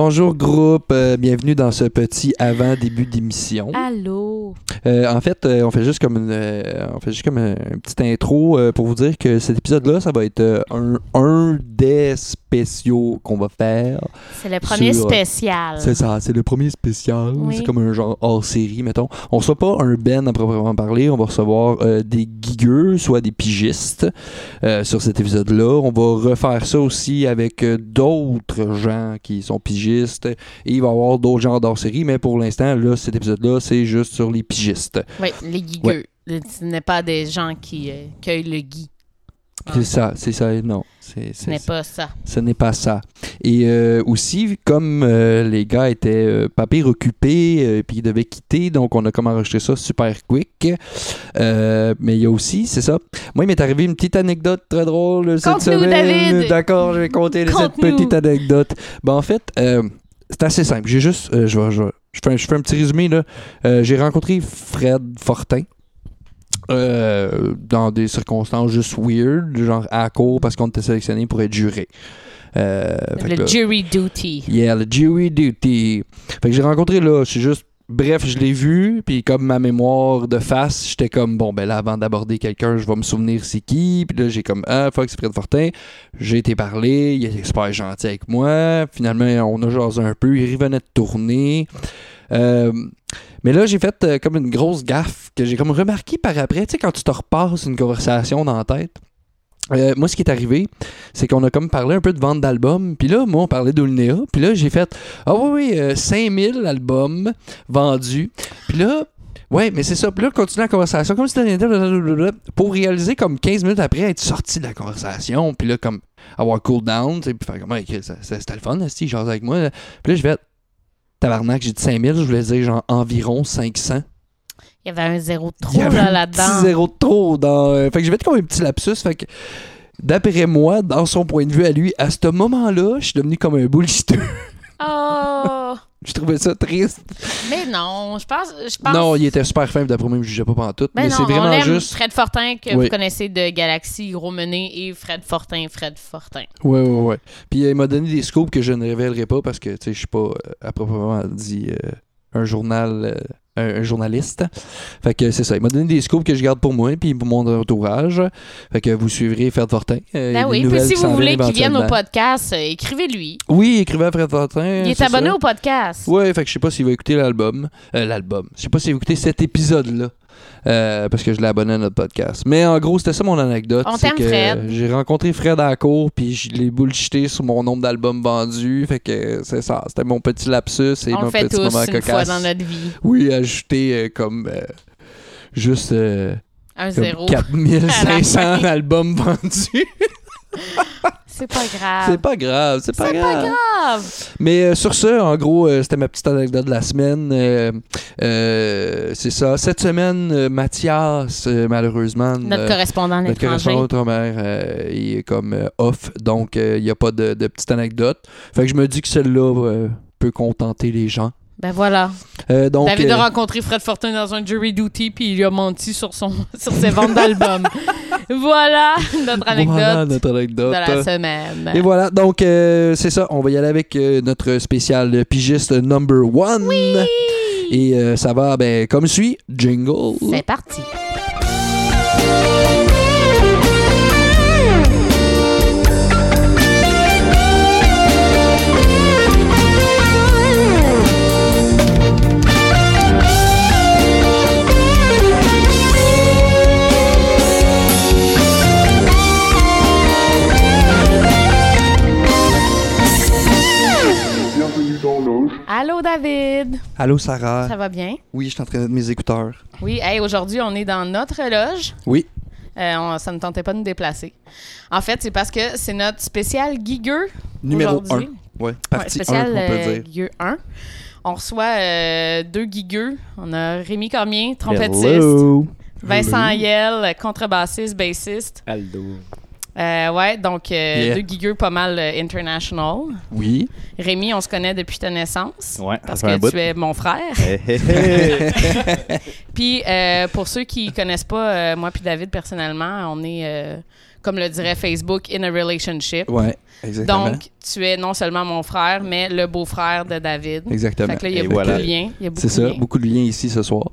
Bonjour groupe, euh, bienvenue dans ce petit avant début d'émission. Allô? Euh, en fait, euh, on fait juste comme une, euh, on fait juste comme un, une petite intro pour vous dire que cet épisode-là, ça va être un, un des spéciaux qu'on va faire. C'est le premier Sur- spécial. C'est ça, c'est le premier spécial. Oui. C'est comme un genre hors série, mettons. On reçoit pas un Ben à proprement parler, on va recevoir des gigueux, soit des pigistes sur cet épisode-là. On va refaire ça aussi avec d'autres gens qui sont pigistes. Et il va y avoir d'autres genres d'hors série, mais pour l'instant, là, cet épisode-là, c'est juste sur les pigistes. Oui, les guigueux. Ce n'est pas des gens qui euh, cueillent le gui. C'est ça, c'est ça, non. C'est, Ce n'est pas ça. Ce n'est pas ça. Et euh, aussi, comme euh, les gars étaient euh, pas pire occupés, puis ils devaient quitter, donc on a comme enregistré ça super quick. Mais il y a aussi, c'est ça. Moi, il m'est arrivé une petite anecdote très drôle cette semaine. D'accord, je vais compter cette petite anecdote. Ben, en fait, c'est assez simple. J'ai juste, je, vais- je, vais- je fais un, je fais un petit résumé là. Euh, J'ai rencontré Fred Fortin. euh, dans des circonstances juste weird, genre à la cour parce qu'on était sélectionné pour être juré. Euh, Le là- jury duty. Yeah, le jury duty. Fait que j'ai rencontré là, c'est juste. Bref, je l'ai vu, puis comme ma mémoire de face, j'étais comme, bon, ben là, avant d'aborder quelqu'un, je vais me souvenir c'est qui. Puis là, j'ai comme, ah, fuck, c'est Fred Fortin. J'ai été parler, il était super gentil avec moi. Finalement, on a jasé un peu, il revenait de tourner. Euh, mais là, j'ai fait euh, comme une grosse gaffe que j'ai comme remarqué par après. Tu sais, quand tu te repasses une conversation dans la tête, euh, moi, ce qui est arrivé, c'est qu'on a comme parlé un peu de vente d'albums. Puis là, moi, on parlait d'Olnea. Puis là, j'ai fait Ah oui, oui, euh, 5000 albums vendus. Puis là, ouais, mais c'est ça. Puis là, continue la conversation comme si pour réaliser comme 15 minutes après être sorti de la conversation. Puis là, comme avoir cool down. Puis faire comme, c'était le fun, si, genre avec moi. Puis là, je vais Tabarnak, j'ai dit 5000, je voulais dire genre environ 500. Il y avait un zéro de trop avait là, un là-dedans. petit zéro de trop dans. euh, Fait que je vais être comme un petit lapsus. Fait que, d'après moi, dans son point de vue à lui, à ce moment-là, je suis devenu comme un bullshitter. Oh! je trouvais ça triste. Mais non, je pense. Je pense... Non, il était super fin, d'après moi, il me jugeait pas pendant tout. Ben mais c'est on vraiment juste. Fred Fortin, que Oui. vous connaissez de Galaxy, Gros Mené, et Fred Fortin, Fred Fortin. Ouais, ouais, ouais. Puis euh, il m'a donné des scoops que je ne révélerai pas parce que, tu sais, je suis pas, euh, à proprement dit, euh, un journal. euh, un, journaliste. Fait que c'est ça. Il m'a donné des scoops que je garde pour moi puis pour mon entourage. Fait que vous suivrez Fred Fortin. Euh, Ben oui, puis si vous voulez qu'il vienne au podcast, euh, écrivez-lui. Oui, écrivez à Fred Fortin. Il est abonné au podcast. Ouais, fait que je sais pas s'il va écouter l'album. Euh, l'album. Je sais pas s'il va écouter cet épisode-là. Euh, parce que je l'ai abonné à notre podcast. Mais en gros, c'était ça mon anecdote. On c'est que Fred. J'ai rencontré Fred à la cour, puis je l'ai bullshité sur mon nombre d'albums vendus. Fait que c'est ça. C'était mon petit lapsus et On mon le fait petit tous moment une cocasse. fois dans notre vie. Oui, ajouter euh, comme euh, juste Un comme zéro. 4500 À la fin. albums vendus. C'est pas grave. c'est pas grave, c'est pas grave. pas grave. Mais euh, sur ce, en gros, euh, c'était ma petite anecdote de la semaine. Euh, c'est ça. Cette semaine, Mathias, malheureusement, Notre correspondant notre correspondant outre-mer, il est comme off, donc il n'y a pas de, de petite anecdote. Fait que je me dis que celle-là peut contenter les gens. Ben voilà. Euh, donc, David euh, a rencontré Fred Fortin dans un jury duty puis il lui a menti sur, son, sur ses ventes d'albums. voilà notre anecdote voilà notre anecdote. de la semaine. Et voilà, donc euh, c'est ça. On va y aller avec euh, notre spécial pigiste number one. Et euh, ça va ben, comme suit. Jingle. C'est parti. Allô David, Allô, Sarah. ça va bien? Oui, je suis en train de mettre mes écouteurs. Oui, hey, aujourd'hui on est dans notre loge. Oui. Euh, on- ça ne tentait pas de nous déplacer. En fait, c'est parce que c'est notre spécial gigueux Numéro 1. aujourd'hui. Ouais, Ouais, partie 1, spécial on peut euh, dire. Guigueux 1. On reçoit euh, deux guigueux. On a Rémi Cormier, trompettiste. Hello. Vincent Yel, contrebassiste, bassiste. Aldo. Euh, ouais, donc euh, Yeah. deux guigueux pas mal euh, international. Oui. Rémi, on se connaît depuis ta naissance. Ouais, Parce que tu es mon frère. Puis euh, pour ceux qui connaissent pas moi puis David personnellement, on est comme le dirait Facebook, in a relationship. Ouais, exactement. Donc, tu es non seulement mon frère, mais le beau-frère de David. exactement. Fait que là, il y a Et beaucoup voilà. de liens. C'est ça, beaucoup de liens ici ce soir.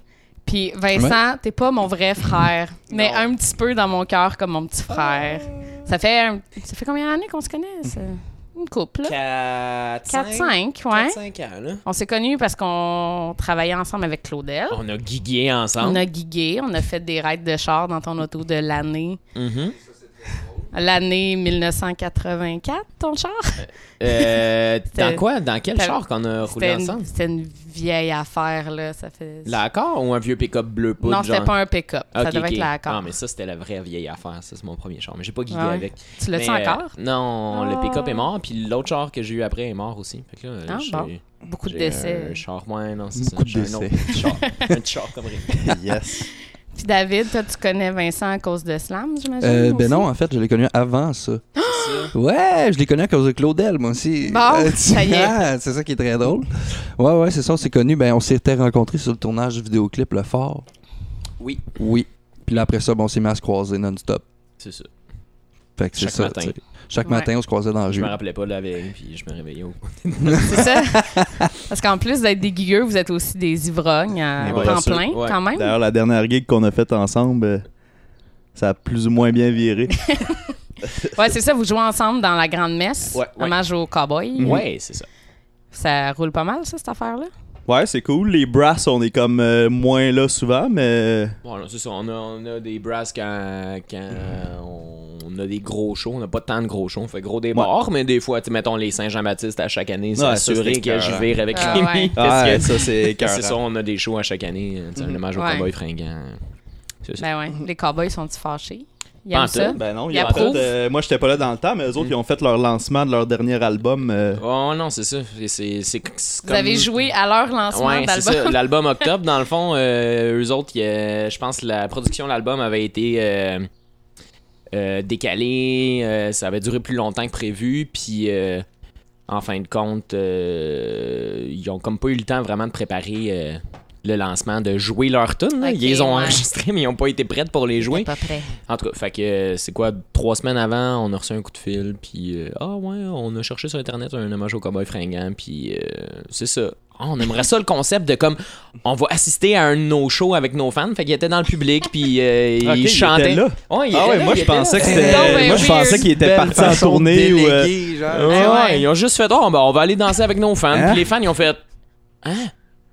Puis Vincent, t'es pas mon vrai frère, mais Non. un petit peu dans mon cœur comme mon petit frère. Ça fait un- ça fait combien d'années qu'on se connaît? C'est une couple, là? 4, 4-5, ouais. 5 ans, là. On s'est connus parce qu'on travaillait ensemble avec Claudel. On a gigué ensemble. On a gigué, on a fait des raids de char dans ton auto de l'année. Mhm. L'année 1984, ton char? Euh, C'était- dans quoi? Dans quel char qu'on a roulé une, ensemble? c'était une vieille affaire, là. Ça fait... L'accord ou un vieux pick-up bleu poudre? non, c'était pas un pick-up. ça devait être l'accord. Ah, mais ça, c'était la vraie vieille affaire. Ça, c'est mon premier char. Mais j'ai pas Ouais. avec. Tu l'as-tu euh, encore? non, le Ah. pick-up est mort. Puis l'autre char que j'ai eu après est mort aussi. Fait que là, Ah, j'ai- bon. Beaucoup de décès. Un char, ouais, non, c'est Beaucoup ça. de J'ai un décès. autre petit char. un petit char comme yes. Puis David, toi, tu connais Vincent à cause de Slam, j'imagine? Euh, ben aussi? non, en fait, je l'ai connu avant ça. Ouais, je l'ai connu à cause de Claudel, moi aussi. Bon, Euh, ça y est. ah, c'est ça qui est très drôle. Ouais, ouais, c'est ça, on s'est connus. Ben, on s'était rencontrés sur le tournage du vidéoclip Le Fort. Oui, Oui. Puis là, après ça, bon, on s'est mis à se croiser non-stop. c'est ça. Fait que c'est Chaque ça. matin. Chaque Ouais. matin, on se croisait dans le Je jeu. me rappelais pas de la veille, puis je me réveillais au C'est ça? Parce qu'en plus d'être des guigueux, vous êtes aussi des ivrognes à Et temps plein, ouais. quand même. D'ailleurs, la dernière gig qu'on a faite ensemble, euh, ça a plus ou moins bien viré. Ouais, c'est ça, vous jouez ensemble dans la grande messe, Ouais, ouais. hommage au cowboy. Ouais, c'est ça. Ça roule pas mal, ça, cette affaire-là? Ouais, c'est cool. Les brasses, on est comme euh, moins là souvent, mais Bon, là, c'est ça. On a, on a des brasses quand, quand on a des gros shows. On n'a pas tant de gros shows. On fait gros des morts, mais des fois, mettons les Saint-Jean-Baptiste à chaque année, c'est Ouais, assuré que je vire avec Ah, Rémi. ouais. parce ouais, que ça c'est c'est ça, on a des shows à chaque année. tu sais, Un hommage au Ouais. cowboy fringant. C'est ça. Ben ouais. Les cowboys sont-ils fâchés? Ils en aiment ça? Ben non, Ils ils approuvent? fait, euh, moi j'étais pas là dans le temps, mais eux autres ils ont fait leur lancement de leur dernier album. euh, Oh non, c'est ça. C'est- C'est Vous comme- avez joué à leur lancement Ouais, c'est ça. d'album? L'album Octobre, dans le fond, euh, eux autres, je pense que la production de l'album avait été euh, décalée. euh, ça avait duré plus longtemps que prévu. Puis, euh, en fin de compte, ils ont comme pas eu le temps vraiment de préparer le lancement, de jouer leur tune. ils les ont ouais. enregistrés, mais ils ont pas été prêts pour les jouer. Pas prêt. En tout cas, fait que euh, c'est quoi, trois semaines avant, on a reçu un coup de fil, puis euh, ah ouais, on a cherché sur internet un hommage au cowboy fringant, puis euh, c'est ça. Ah, on aimerait ça le concept de comme on va assister à un de nos shows avec nos fans, fait qu'il était dans le public, puis euh, ok, il il chantait. était là. Ouais, il Ah ouais, là, moi il je était là. pensais que c'était. ben Moi je pensais qu'il était parti en tournée ou. euh, genre. Ouais, Ah ouais, ouais. ils ont juste fait, oh, ben, on va aller danser avec nos fans. Hein? Puis les fans, ils ont fait, hein?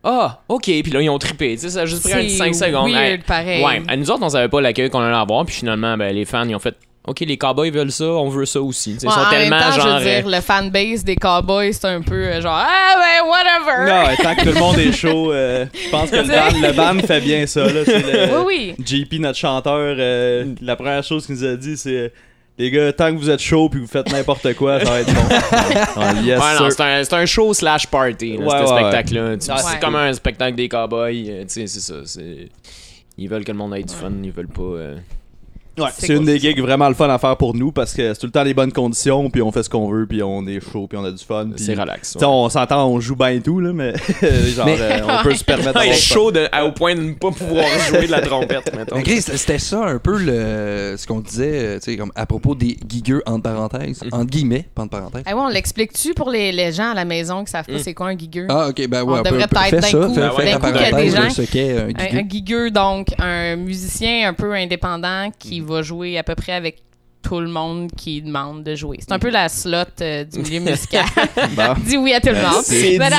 Ah, ok. Puis là, ils ont trippé. Tu sais, ça a juste pris un C'est 5 secondes. weird, Hey, pareil. Ouais, à nous autres, on savait pas l'accueil qu'on allait avoir. Puis finalement, ben, les fans, ils ont fait, ok, les cowboys veulent ça, on veut ça aussi. Tu sais, Ouais, ils sont en tellement même temps, genre. je veux dire, euh, le fanbase des Cowboys, c'est un peu euh, genre Ah ben whatever! Non, tant que tout le monde est chaud, euh, je pense que le band, le band fait bien ça. Là, le- Oui, oui. JP, notre chanteur, euh, la première chose qu'il nous a dit, c'est Les gars, tant que vous êtes chaud puis que vous faites n'importe quoi, ça va être bon. Ah, yes, ouais, c'est un, c'est un show slash party, là, Ouais, ce ouais, spectacle-là. C'est comme un spectacle des cowboys. euh, tu sais, c'est ça. c'est- Ils veulent que le monde ait du fun, ils veulent pas. euh, Ouais, C'est une des gigs vraiment le fun à faire pour nous parce que c'est tout le temps les bonnes conditions, puis on fait ce qu'on veut, puis on est chaud, puis on a du fun. puis- C'est relax. On s'entend, on joue bien et tout, là, mais genre, Mais- euh, on peut se permettre Ouais, chaud de- à- au point de ne pas pouvoir jouer de la trompette, mettons. Mais Chris, c'était ça un peu le, ce qu'on disait, euh, tu sais, comme à propos des gigueux entre parenthèses, Mhm. entre guillemets, pas entre parenthèses. Ah ouais, on l'explique-tu pour les, les gens à la maison qui savent pas Mm. c'est quoi un gigueux? Ah, ok, ben ouais, On on, peut, devrait on peut- peut-être d'un ça, coup- d'un coup qu'il y a des parenthèse gens- de ce qu'est un Un, gigueux. un gigueux, donc, un musicien un peu indépendant qui Mm. va jouer à peu près avec tout le monde qui demande de jouer. C'est un peu la slot euh, du milieu musical. Bon. Dis oui à tout le monde. C'est Ben non,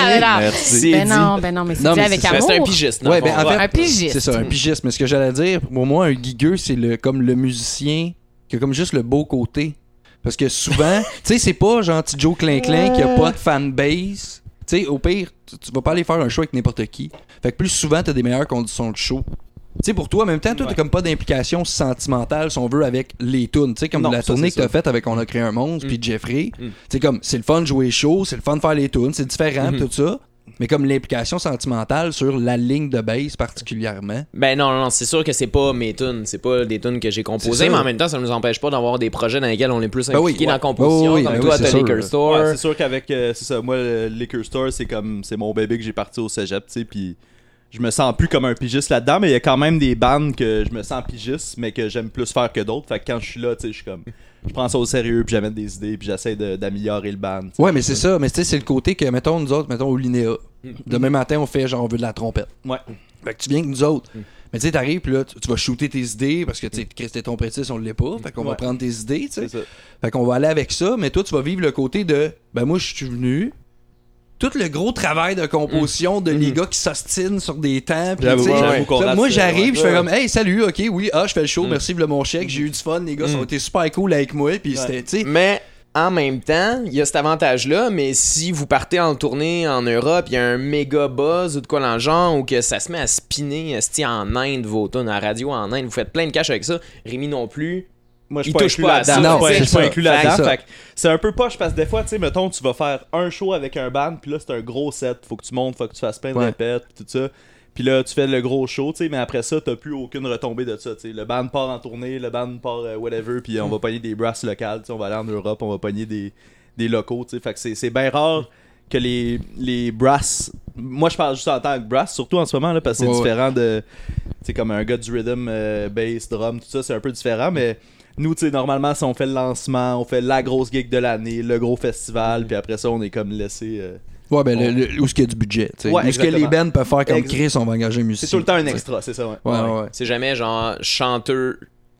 dit. ben non. Ben non, non, mais c'est Non, dit mais avec amour. C'est un pigiste. Ouais, le ben, fond. en fait, Un pigiste. C'est ça, un pigiste. Mais ce que j'allais dire, pour moi, un gigueux, c'est le, comme le musicien qui a comme juste le beau côté. Parce que souvent, tu sais, c'est pas genre petit Joe Clin-Clin qui a pas de fanbase. Tu sais, au pire, tu, tu vas pas aller faire un show avec n'importe qui. Fait que plus souvent, t'as des meilleures conditions de show. Tu sais, pour toi, en même temps, toi, t'as comme pas d'implication sentimentale, si on veut, avec les tunes. Tu sais, comme Non, la ça, tournée que c'est t'as ça. faite avec On a créé un monstre, Mm. puis Jeffrey. Mm. Tu sais, comme, c'est le fun de jouer chaud, c'est le fun de faire les tunes, c'est différent, Mhm. tout ça. Mais comme l'implication sentimentale sur la ligne de base particulièrement. Ben non, non, c'est sûr que c'est pas mes tunes, c'est pas des tunes que j'ai C'est composées, ça. mais en même temps, ça nous empêche pas d'avoir des projets dans lesquels on est plus Ben oui, impliqué dans la composition, Oh oui, comme ben toi, oui, c'est t'as sûr. Liquor Store. Ouais, c'est sûr qu'avec euh, c'est ça moi le liquor store c'est comme c'est mon bébé que j'ai parti au cégep tu sais puis je me sens plus comme un pigiste là-dedans, mais il y a quand même des bandes que je me sens pigiste, mais que j'aime plus faire que d'autres. Fait que quand je suis là, tu sais, je suis comme. Je prends ça au sérieux, puis j'amène des idées, puis j'essaie d'améliorer le band. Ouais, mais c'est ça. Mais tu sais, c'est le côté que, mettons, nous autres, mettons, au Linéa. Demain matin, on fait genre, on veut de la trompette. Ouais. Fait que tu viens avec nous autres. Mais tu sais, t'arrives, puis là, tu, tu vas shooter tes idées, parce que, tu sais, t'es trompettiste, on l'est pas. Fait qu'on va prendre tes idées, tu sais. Fait qu'on va aller avec ça, mais toi, tu vas vivre le côté de, ben moi, je suis venu. Tout le gros travail de composition de les gars qui s'ostinent sur des temps. rate moi, j'arrive, je fais comme, hey, salut, ok, oui, ah, je fais le show, Mm. merci pour mon chèque, j'ai eu du fun, les gars, ça a été super cool avec moi, puis c'était, tu sais, Mais en même temps, il y a cet avantage-là, mais si vous partez en tournée en Europe, il y a un méga buzz ou de quoi dans le genre, ou que ça se met à spinner en Inde, vos tunes, en radio en Inde, vous faites plein de cash avec ça. Rémi non plus. Moi, je suis pas touche inclus là-dedans. Je suis pas- inclus là-dedans. c'est un peu poche parce que des fois, tu sais, mettons, tu vas faire un show avec un band, puis là, c'est un gros set. Faut que tu montes, faut que tu fasses plein de Ouais. répètes, puis tout ça. Puis là, tu fais le gros show, tu sais, mais après ça, t'as plus aucune retombée de ça, tu sais. Le band part en tournée, le band part euh, whatever, puis on va pogner des brasses locales, tu sais, on va aller en Europe, on va pogner des, des locaux, tu sais. Fait que c'est- bien rare que les, les brasses. Moi, je parle juste en tant que brass, surtout en ce moment, là, parce que c'est Ouais, ouais. différent de. Tu sais, comme un gars du rhythm, euh, bass, drum, tout ça, c'est un peu différent, mais. Nous, tu sais, normalement, si on fait le lancement, on fait la grosse gig de l'année, le gros festival, puis après ça, on est comme laissé. euh, ouais, ben, le- le- où est-ce qu'il y a du budget, tu sais. Ouais, où est-ce que les bands peuvent faire comme Chris, on va engager un musicien. C'est tout le temps un extra, c'est ça, ouais. Ouais, ouais, ouais. C'est jamais genre chanteur,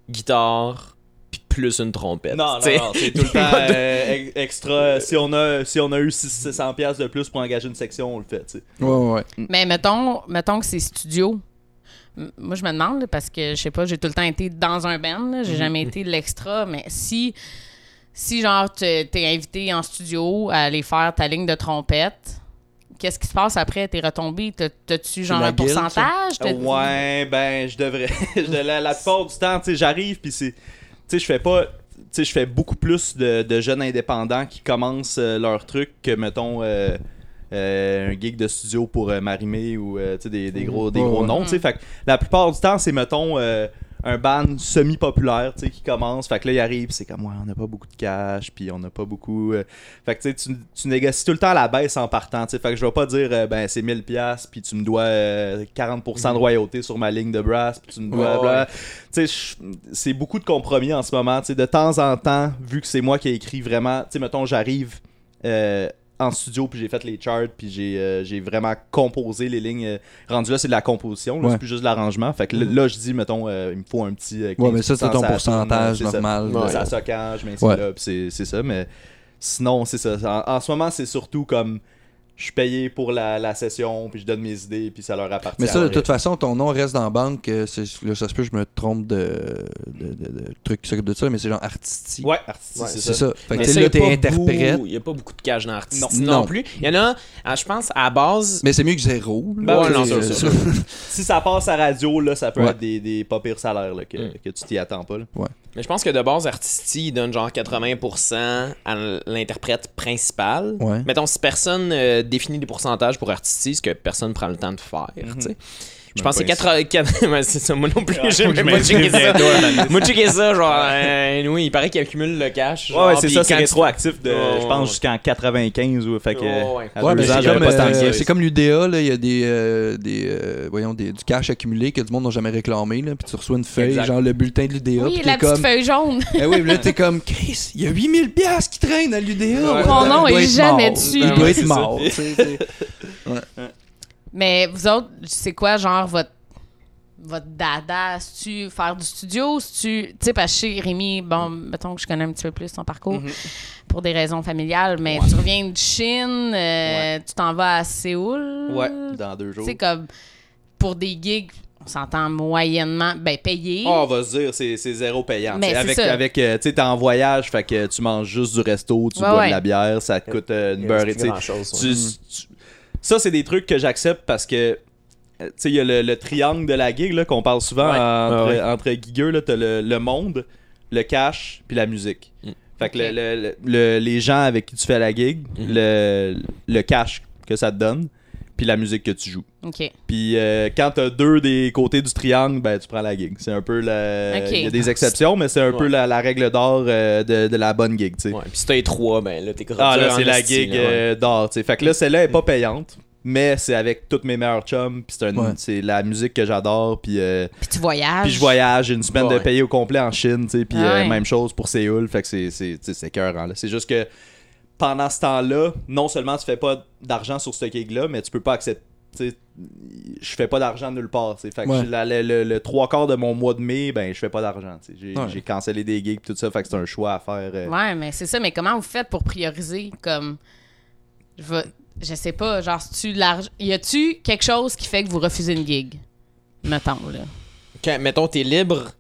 guitare, puis plus une trompette. Non, non, t'sais. non, c'est tout le temps euh, ex- extra. Si on a, si on a eu 600$ piastres de plus pour engager une section, on le fait, tu sais. Ouais, ouais, ouais. Mais mettons, mettons que c'est studio. Moi, je me demande, parce que je sais pas, j'ai tout le temps été dans un band, là, j'ai jamais été l'extra, mais si, si genre, te- t'es invité en studio à aller faire ta ligne de trompette, qu'est-ce qui se passe après? T'es retombé? T'as- T'as-tu genre un pourcentage? Ouais, ben, je devrais. je- la, la plupart du temps, tu sais, j'arrive, puis c'est. Tu sais, je fais pas. Tu sais, je fais beaucoup plus de, de jeunes indépendants qui commencent euh, leur truc que, mettons, euh, un gig de studio pour euh, Marimé ou, euh, des, des gros, des gros noms. Fait que la plupart du temps, c'est, mettons, euh, un band semi-populaire, qui commence. Fait que là, il arrive, c'est comme, ouais, on n'a pas beaucoup de cash, puis on n'a pas beaucoup. euh, Fait que, tu tu- négocies tout le temps à la baisse en partant, tu sais. Fait que je vais pas dire, euh, ben, c'est 1000$, piastres, puis tu me dois euh, 40% de royauté sur ma ligne de brass, puis tu me dois. Ouais, c'est beaucoup de compromis en ce moment. De temps en temps, vu que c'est moi qui ai écrit vraiment, tu sais, mettons, j'arrive euh, en studio, puis j'ai fait les charts, puis j'ai euh, j'ai vraiment composé les lignes. rendu là, c'est de la composition, là, Ouais. c'est plus juste de l'arrangement. Fait que là, là, je dis, mettons, euh, il me faut un petit. euh, Ouais, mais ça, c'est 15% ton tourne, pourcentage ça. normal. Ouais, Ça Ouais. là, puis c'est c'est ça. Mais sinon, c'est ça. En, en ce moment, c'est surtout comme je suis payé pour la, la session, puis je donne mes idées, puis ça leur appartient. Mais ça, de toute façon, ton nom reste dans la banque. c'est- là, ça se peut que je me trompe de, de, de, de truc qui s'occupe de ça, mais c'est genre artistique. Ouais, artistique, Ouais, c'est ça. ça. Fait que là, t'es interprète. Il y a pas beaucoup de cash dans l'artiste Non. non. Non. plus. Il y en a, ah, je pense, à base. Mais c'est mieux que zéro. Ben ouais, non, euh, ça. si ça passe à radio, là, ça peut Ouais. être des, des pas pires salaires là, que, Mm. que tu t'y attends pas. là. Mais je pense que de base, Artisti, il donne genre 80% à l'interprète principal. Ouais. Mettons, si personne euh, définit des pourcentages pour Artisti, ce que personne prend le temps de faire, sais. Je pense que c'est 80... quatre- ouais, c'est ça, moi non plus, j'ai même pas checké ça. Moi, checké ça, genre, euh, oui, il paraît qu'il accumule le cash. Ouais, genre, ouais, c'est ça, c'est rétroactif je pense, jusqu'en 95. Ou, fait que, c'est comme, pas tant de euh, cash. c'est comme l'UDA, là, il y a des, euh, des, euh, voyons, des, du cash accumulé que du monde n'a jamais réclamé, là, puis tu reçois une feuille, Exact. genre le bulletin de l'UDA, Oui, puis la petite feuille jaune. eh oui, là t'es comme, Chris, il y a 8000 piastres qui traînent à l'UDA. Ouais. Mon nom est jamais dessus. Il doit être mort. c'est- Mais vous autres, c'est quoi, genre, votre, votre dada? tu faire du studio? tu Tu sais, parce que chez Rémi, bon, mettons que je connais un petit peu plus ton parcours Mhm. pour des raisons familiales, mais tu reviens de Chine, euh, tu t'en vas à Séoul? Ouais, dans deux Tu jours. sais, comme pour des gigs, on s'entend moyennement, ben, payé. Oh, on va se dire, c'est, c'est zéro payant. Mais c'est avec, ça. avec euh, tu sais, t'es en voyage, fait que tu manges juste du resto, tu Ouais, bois ouais. de la bière, ça te coûte euh, une beurre. C'est tu. Tu- tu- ça, c'est des trucs que j'accepte parce que. euh, Tu sais, il y a le, le triangle de la gig là, qu'on parle souvent Ouais. entre, Ouais, ouais. entre gigueux. là, T'as le, le monde, le cash, puis la musique. Mm. Fait que le- le- le- les gens avec qui tu fais la gig, Mm. le, le cash que ça te donne, puis la musique que tu joues. OK. Puis euh, quand t'as deux des côtés du triangle, ben tu prends la gig. C'est un peu la. Il y a des exceptions, mais c'est un peu la, la règle d'or euh, de, de la bonne gig, tu sais. Ouais, puis si t'as les trois, ben là, t'es Ah là, c'est la gig euh, d'or, tu sais. Fait que là, celle-là est pas payante. mais c'est avec toutes mes meilleurs chums, puis c'est Ouais. la musique que j'adore, puis euh, Puis tu voyages. puis je voyage, j'ai une semaine de payer au complet en Chine, tu sais, puis même chose pour Séoul, fait que c'est écœurant, là. C'est juste que pendant ce temps-là, non seulement tu fais pas d'argent sur ce gig-là, mais tu peux pas accepter. tu sais, Je fais pas d'argent nulle part. Fait que Ouais. j'ai la- le, le- le trois quarts de mon mois de mai, ben je fais pas d'argent. J'ai Ouais. cancellé des gigs tout ça, fait que c'est un choix à faire. euh. Ouais, mais c'est ça. Mais comment vous faites pour prioriser comme. Je, vais- je sais pas, genre, si tu l'argent. Y a-tu quelque chose qui fait que vous refusez une gig? Mettons, là. Quand, mettons, t'es libre,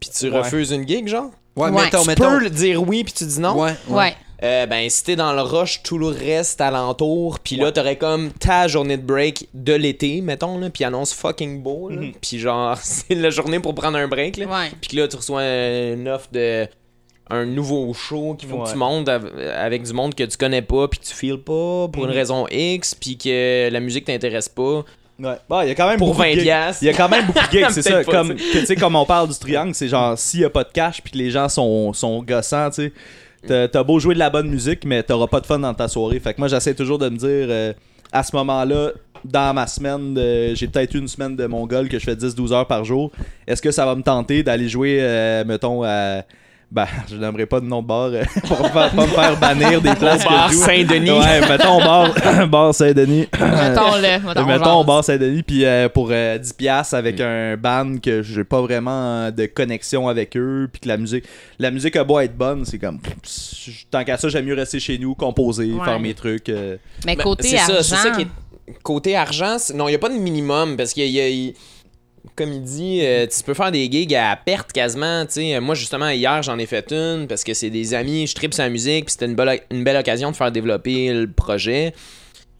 puis tu Ouais. refuses une gig, genre? Ouais, Ouais. mettons, tu mettons. peux le dire oui, puis tu dis non? Ouais, Ouais. Euh, ben, si t'es dans le rush, tout le reste alentour, puis là, t'aurais comme ta journée de break de l'été, mettons, là, puis annonce fucking beau, là, Mhm. puis genre, c'est la journée pour prendre un break, là. Puis que là, tu reçois une offre de un nouveau show qu'il faut que Ouais. tu montes av- avec du monde que tu connais pas, puis que tu files pas pour une Mhm. raison X, puis que la musique t'intéresse pas. Ouais. Bon, il y a quand même Pour beaucoup de 20 gigs. piastres. Il y a quand même beaucoup de gigs, c'est ça. Pas, Comme, que, tu sais, comme on parle du triangle, c'est genre, s'il y a pas de cash puis que les gens sont, sont gossants, tu sais, t'as beau jouer de la bonne musique, mais t'auras pas de fun dans ta soirée. Fait que moi, j'essaie toujours de me dire, euh, à ce moment-là, dans ma semaine, j'ai peut-être une semaine de Mongol que je fais 10-12 heures par jour. Est-ce que ça va me tenter d'aller jouer, euh, mettons, à. Ben, je n'aimerais pas de nom de bar euh, pour pas, pas me faire bannir des places bar que je joue. Saint-Denis. Ouais, mettons bar, bar Saint-Denis. Mettons-le. Mettons, Mettons bar Saint-Denis, puis euh, pour euh, 10$ piastres avec Mm. un band que j'ai pas vraiment euh, de connexion avec eux, puis que la musique la musique a beau être bonne, c'est comme pff, tant qu'à ça, j'aime mieux rester chez nous, composer, Ouais. faire mes trucs. euh. Mais Ben, côté c'est argent. ça, c'est ça qui est. Côté argent, non, il n'y a pas de minimum parce qu'il y a. Comme il dit, euh, tu peux faire des gigs à perte quasiment. tu sais. Moi, justement, hier, j'en ai fait une parce que c'est des amis, je tripe sur la musique, puis c'était une belle, une belle occasion de faire développer le projet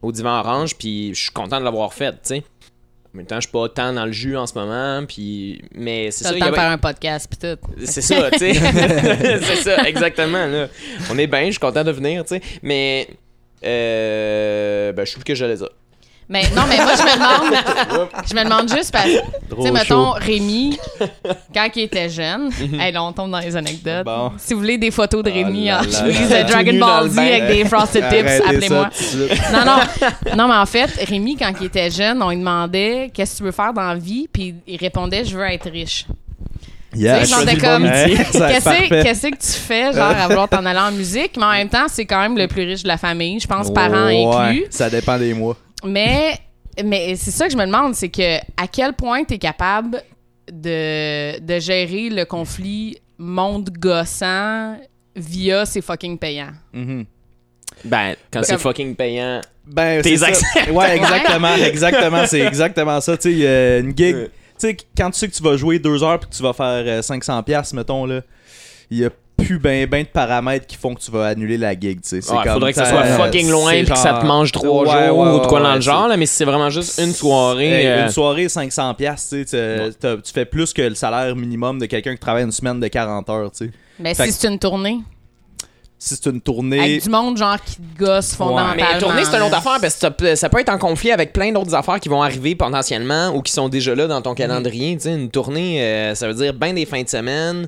au Divan Orange, puis je suis content de l'avoir fait. tu sais. En même temps, je suis pas tant dans le jus en ce moment, puis. Mais c'est ça, le temps de faire un podcast pis tout. c'est ça, tu sais. c'est ça, exactement. Là. On est bien, je suis content de venir, tu sais. Mais euh, ben, je trouve que je les ai. Mais non, mais moi, je me demande. je me demande juste parce que. Tu sais, mettons. Rémi, quand il était jeune, hey, là, on tombe dans les anecdotes. Bon. Si vous voulez des photos de Oh Rémi en chemise de. Dragon Ball Z avec des Frosted Tips, appelez-moi. Non, non. Non, mais en fait, Rémi, quand il était jeune, on lui demandait qu'est-ce que tu veux faire dans la vie, puis il répondait je veux être riche. Yeah, Tu sais, genre, comme, Qu'est-ce que tu fais, genre, à vouloir t'en aller en musique, mais en même temps, c'est quand même le plus riche de la famille, je pense, parents Ouais, inclus. Ça dépend des mois. Mais, mais c'est ça que je me demande, c'est que à quel point tu es capable de, de gérer le conflit monde gossant via ces fucking payants. Mhm. Ben, quand c'est fucking payant. Ben, T'es c'est. Ouais, exactement, exactement, c'est exactement ça. Tu sais, euh, une gig, Ouais. tu sais, quand tu sais que tu vas jouer deux heures puis que tu vas faire euh, 500 pièces mettons là, il y a plus ben ben de paramètres qui font que tu vas annuler la gig, tu sais. C'est Ouais, comme, faudrait que ça soit euh, fucking loin puis que ça te mange trois Ouais, jours ouais, ou de quoi ouais, dans le ouais, genre, là, mais si c'est vraiment juste une soirée. Hey, euh, Une soirée 500 pièces, tu sais, Ouais. t'as- tu fais plus que le salaire minimum de quelqu'un qui travaille une semaine de 40 heures, tu sais. Ben, Fait si c'est une tournée, Si c'est une tournée, avec du monde genre qui te gosse fondamentalement. Mais tourner, c'est une autre affaire parce que ça peut- être en conflit avec plein d'autres affaires qui vont arriver potentiellement ou qui sont déjà là dans ton calendrier. Tu sais, une tournée, euh, ça veut dire bien des fins de semaine.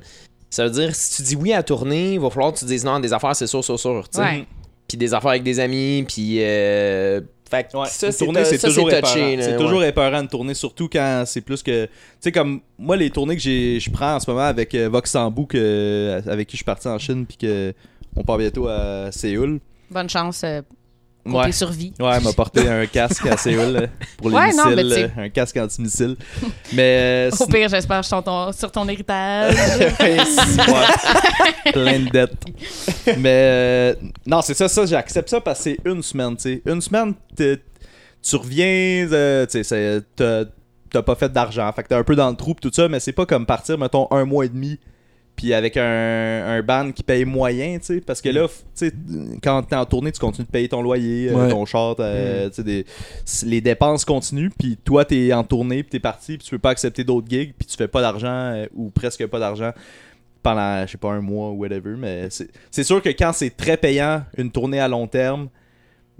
Ça veut dire si tu dis oui à tourner, il va falloir que tu dises non à des affaires, c'est sûr, sûr, sûr. tu sais. Ouais. Puis des affaires avec des amis, puis. Euh, fait que Ouais, ça, une c'est toujours touché, épeurant. là, C'est ouais. toujours épeurant de tourner, surtout quand c'est plus que. Tu sais, comme moi, les tournées que j'ai- je prends en ce moment avec euh, Vox Sambou, que, avec qui je suis parti en Chine, puis que on part bientôt à Séoul. Bonne chance euh, côté Ouais. survie. Ouais, elle m'a porté un casque à Séoul euh, pour les Ouais, non, missiles, mais tu sais. euh, un casque anti-missile. Mais. euh, Au pire, j'espère que je suis sur ton, sur ton héritage. Plein de dettes. Mais euh, non, c'est ça, ça, j'accepte ça parce que c'est une semaine, tu sais. Une semaine, tu reviens, euh, tu sais, t'as pas fait d'argent. Fait que t'es un peu dans le trou pis tout ça, mais c'est pas comme partir, mettons, un mois et demi. Puis avec un, un band qui paye moyen, tu sais, parce que là, tu sais, quand t'es en tournée, tu continues de payer ton loyer, euh, Ouais. ton char, des- c- les dépenses continuent, puis toi, t'es en tournée, puis t'es parti, puis tu peux pas accepter d'autres gigs, puis tu fais pas d'argent, euh, ou presque pas d'argent, pendant, je sais pas, un mois ou whatever, mais c'est c'est sûr que quand c'est très payant, une tournée à long terme,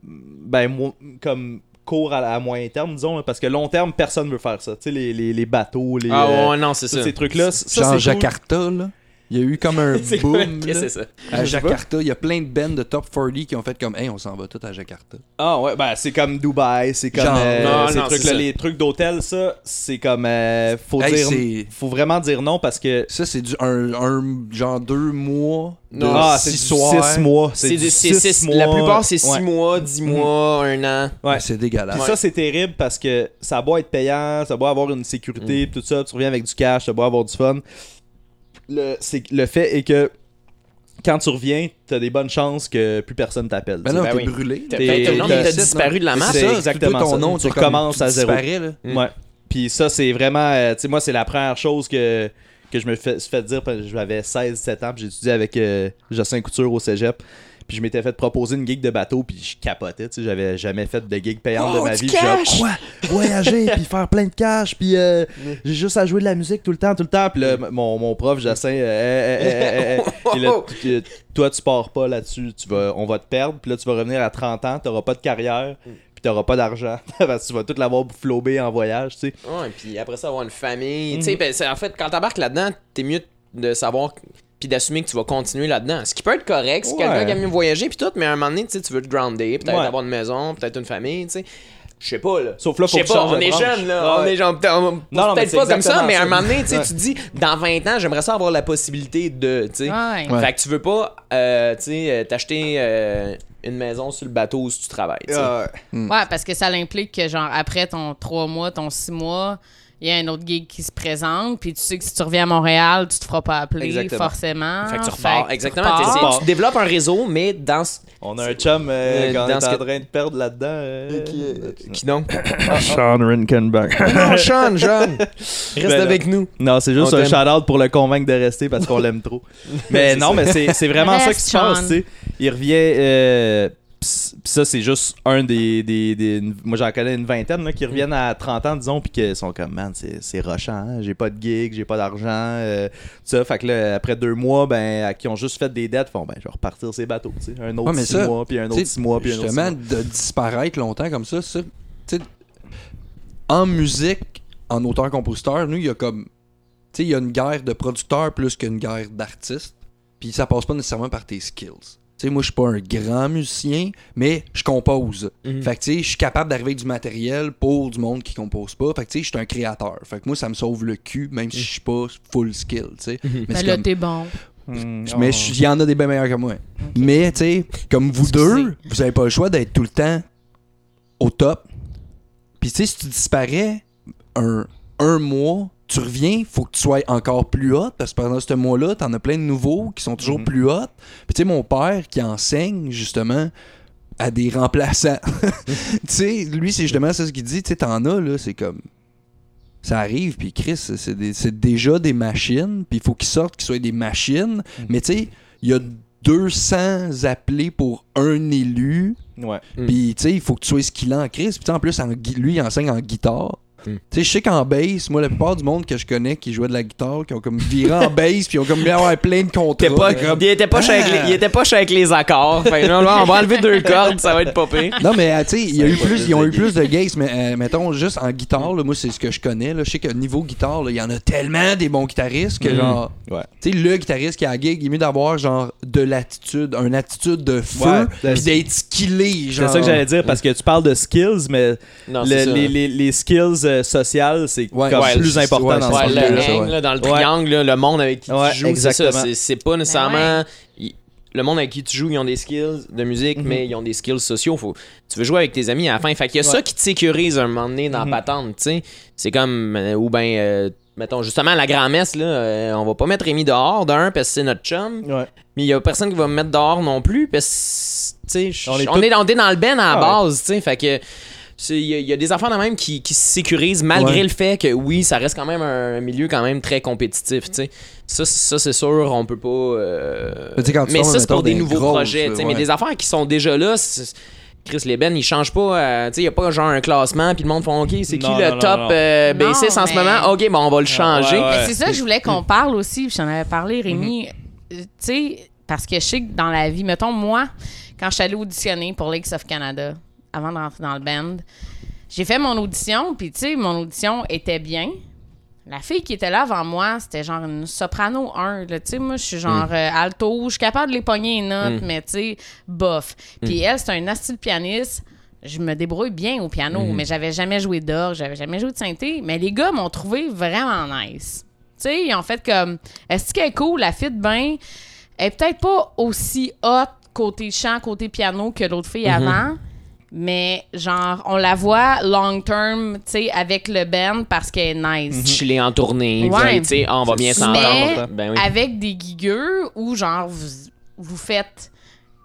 ben, moi, comme court à, à moyen terme, disons, là, parce que long terme, personne veut faire ça. Tu sais, les, les, les bateaux, les, Ah euh, ouais, non, ça. ces trucs-là. ça, Genre c'est cool. Jakarta, là. Il y a eu comme un boom Qu'est-ce c'est ça? à. Jakarta. Il y a plein de bands de top 40 qui ont fait comme, hey, on s'en va tout à Jakarta. Ah ouais, ben c'est comme Dubaï, c'est comme Genre, euh, non, ces non, trucs là, les trucs d'hôtel, ça, c'est comme euh, faut Hey, dire, faut vraiment dire non parce que Ça, c'est du un, un genre deux mois de Non, ah c'est six six mois, C'est six mois. La plupart, c'est 6 Ouais. mois, 10 mois, 1 an. Ouais. C'est dégueulasse. Puis ça, c'est terrible parce que ça doit être payant, ça doit avoir une sécurité, tout ça. Tu reviens avec du cash, ça doit avoir du fun. Le, c'est, le fait est que quand tu reviens, t'as des bonnes chances que plus personne t'appelle. Ben tu non, sais. Ben t'es oui. brûlé. T'as T'es- ton nom, t'as- disparu de la map. C'est exactement ton ça. nom, Tu t'es comme- recommences à zéro. là. Mm. Ouais. Puis ça, c'est vraiment. euh, tu sais, moi, c'est la première chose que, que je me fais, suis fait dire. parce que J'avais 16-17 ans, puis j'ai étudié avec euh, Jocelyn Couture au cégep. Puis je m'étais fait proposer une gig de bateau, puis je capotais. Tu sais, j'avais jamais fait de gig payante de Oh, ma vie. Puis genre, cash! quoi? Voyager, puis faire plein de cash, puis euh, j'ai juste à jouer de la musique tout le temps, tout le temps. Puis là, mon, mon prof, Jocelyn, euh, euh, là, t- toi, tu pars pas là-dessus, tu vas, on va te perdre, puis là, tu vas revenir à 30 ans, t'auras pas de carrière, puis t'auras pas d'argent, parce que tu vas tout l'avoir flobé en voyage, tu sais. Ouais, puis après ça, avoir une famille. Tu sais, ben, c'est- en fait, quand t'embarques là-dedans, t'es mieux de savoir puis d'assumer que tu vas continuer là-dedans. Ce qui peut être correct, c'est Ouais. quelqu'un qui aime mieux voyager puis tout, mais à un moment donné, tu sais, tu veux te grounder, peut-être Ouais. avoir une maison, peut-être une famille, tu sais. Je sais pas, là. Sauf là, sais que tu pas, on est branche. jeunes, là. On est genre, peut-être pas comme ça, mais à un moment donné, tu sais, Ouais. tu te dis, dans 20 ans, j'aimerais ça avoir la possibilité de, tu sais. Ouais. Ouais. Fait que tu veux pas, euh, tu sais, euh, t'acheter euh, une maison sur le bateau où tu travailles, Ouais, parce que ça implique que, genre, après ton 3 mois, ton 6 mois, il y a un autre gig qui se présente, puis tu sais que si tu reviens à Montréal, tu te feras pas appeler, Exactement. forcément. Fait que tu repars. Exactement. repars. Tu développes un réseau, mais dans. ce- On a un chum euh, Euh, qu'on dans est ce en que- train de perdre là-dedans. euh, Qui donc? Sean Rinkenberg. Non, Sean, Jeanne. Reste Ben avec nous. Non, c'est juste On un shout-out pour le convaincre de rester parce qu'on l'aime trop. Mais non, ça. mais c'est c'est vraiment ça qui se passe, Sean. tu sais. Il revient... pis ça, c'est juste un des... des, des- moi, j'en connais une vingtaine là, qui reviennent à 30 ans, disons, puis qui sont comme, man, c'est rushant, hein. j'ai pas de gig, j'ai pas d'argent, euh, ça. Fait que là, après deux mois, ben, à qui ont juste fait des dettes, font, ben, je vais repartir ces bateaux, tu sais. Un autre Ouais, six ça, mois, puis un autre six mois, puis un autre six Justement, mois. de disparaître longtemps comme ça, ça en musique, en auteur-compositeur, nous, il y a comme. Tu sais, il y a une guerre de producteurs plus qu'une guerre d'artistes. Puis ça passe pas nécessairement par tes skills. Sais, moi, je suis pas un grand musicien, mais je compose. Mhm. Fait que, tu sais, je suis capable d'arriver avec du matériel pour du monde qui compose pas. Fait que, tu sais, je suis un créateur. Fait que moi, ça me sauve le cul, même si je suis pas full skill, tu sais. Mais Mais c'est là, comme- t'es bon. Mais il y en a des bien meilleurs que moi. Mais, tu sais, comme vous deux, vous avez pas le choix d'être tout le temps au top. Puis, tu sais, si tu disparais un, un mois, tu reviens, faut que tu sois encore plus hot parce que pendant ce mois-là, t'en as plein de nouveaux qui sont toujours Mhm. plus hot. Puis, tu sais, mon père qui enseigne, justement, à des remplaçants. tu sais, lui, c'est justement ça ce qu'il dit. Tu sais, t'en as, là, c'est comme. Ça arrive, puis Chris, c'est déjà des machines, puis il faut qu'ils sortent, qu'ils soient des machines. Mais tu sais, il y a 200 appelés pour un élu, Ouais. Puis tu sais, il faut que tu sois skillant en Chris. Puis tu sais, en plus, en lui, il enseigne en guitare. Mm. Tu sais, je sais qu'en bass, moi, la plupart du monde que je connais qui jouait de la guitare, qui ont comme viré en bass, puis ils ont comme bien avoir plein de contrats. Pas, comme- il, était pas cher avec les, il était pas avec les accords. Fait là, on va enlever deux cordes, ça va être pire. Non, mais tu sais, il y a Ça eu va pas plus, plus ils ont de eu plus de gays, mais euh, mettons, juste en guitare, là, moi, c'est ce que je connais. Là, je sais que niveau guitare, il y en a tellement des bons guitaristes que, Mhm. genre, Ouais. tu sais, le guitariste qui a la gig, il est mieux d'avoir, genre, de l'attitude, une attitude de feu, Ouais, puis d'être skillé, genre. C'est ça que j'allais dire parce que tu parles de skills, mais Non, le- les, les, les skills euh, sociales, c'est Ouais. comme Ouais, plus important ouais, dans ce le là, dans le Ouais. triangle, là, le monde avec qui Ouais, tu joues, c'est pas nécessairement. il- le monde avec qui tu joues, ils ont des skills de musique, Mhm. mais ils ont des skills sociaux. Faut, tu veux jouer avec tes amis à la fin. Fait qu'il y a ça qui te sécurise un moment donné dans la Mhm. patente, tu sais. C'est comme, euh, ou ben, euh, mettons, justement, à la grand-messe, là, euh, on va pas mettre Rémi dehors, d'un, parce que c'est notre chum. Ouais. Mais il y a personne qui va me mettre dehors non plus parce que tu sais, On on, est est tous- on est dans le ben à la Ah ouais. base, tu sais, fait que il y, a- il y a des enfants de même qui, qui se sécurisent malgré Ouais. le fait que oui, ça reste quand même un milieu quand même très compétitif, tu sais. Ça, c'est- ça c'est sûr, on peut pas. euh, quand tu Mais ça, c'est pour des nouveaux grosses, projets, tu sais. Mais des affaires qui sont déjà là, Chris les Ben, ils changent pas. euh, tu sais, il y a pas genre un classement, puis le monde font OK, c'est qui Non, le non, top euh, Non, bassiste en ce moment? OK, bon, on va le changer. ouais, ouais. Mais c'est ça que je voulais qu'on parle aussi, puis j'en avais parlé, Rémi. Euh, Tu sais, parce que je sais que dans la vie, mettons, moi, quand je suis allée auditionner pour Lakes of Canada, avant de rentrer dans le band, j'ai fait mon audition, puis tu sais, mon audition était bien, La fille qui était là avant moi, c'était genre une soprano 1. là. Tu sais, moi, je suis genre euh, alto. Je suis capable de les pogner les notes, mais tu sais, bof. Puis elle, c'est un style pianiste. Je me débrouille bien au piano, mais j'avais jamais joué d'orgue, j'avais jamais joué de synthé. Mais les gars m'ont trouvé vraiment nice. Tu sais, ils ont fait comme, est-ce qu'elle est cool, la fit bien? Elle est peut-être pas aussi hot côté chant, côté piano que l'autre fille avant. Mais genre, on la voit long term, tu sais, avec le band parce qu'elle est nice. Chiller en tournée, Ouais. tu sais, on va bien s'entendre. Ben oui. avec des gigueux où genre vous, vous faites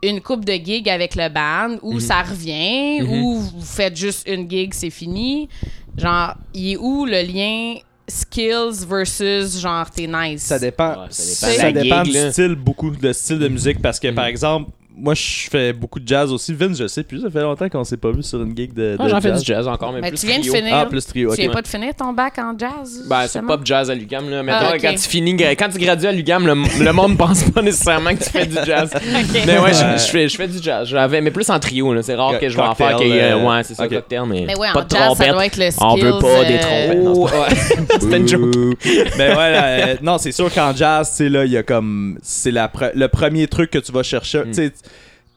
une coupe de gigs avec le band où ça revient ou vous faites juste une gig c'est fini genre il est où le lien skills versus genre t'es nice? Ça dépend. Ouais, ça ça dépend dépend, la du gig, là. style, beaucoup de style de musique. Parce que, par exemple, moi, je fais beaucoup de jazz aussi. Vince, je sais plus, ça fait longtemps qu'on s'est pas vu sur une gig de, de J'en fais jazz. du jazz encore, mais mais plus tu viens trio. de finir Ah, plus trio, tu ok. viens pas de finir ton bac en jazz Ben, c'est pop jazz à l'UGAM, là. Mettons, Ah, quand tu finis, quand tu gradues à l'UGAM, le, le monde pense pas nécessairement que tu fais du jazz. Mais ouais, je, Ouais. je fais, je fais du jazz. J'avais, mais plus en trio, là. C'est rare que je vais en faire. cocktail, qu'il y ait- euh, ouais, c'est ça, cocktail, mais, mais ouais pas en de jazz ça trompette. doit être le skills On veut pas des euh, trompettes. Non, c'est pas- C'était une joke. Mais ouais, là, euh, non, c'est sûr qu'en jazz, tu sais, là, il y a comme. C'est le premier truc que tu vas chercher. Tu sais,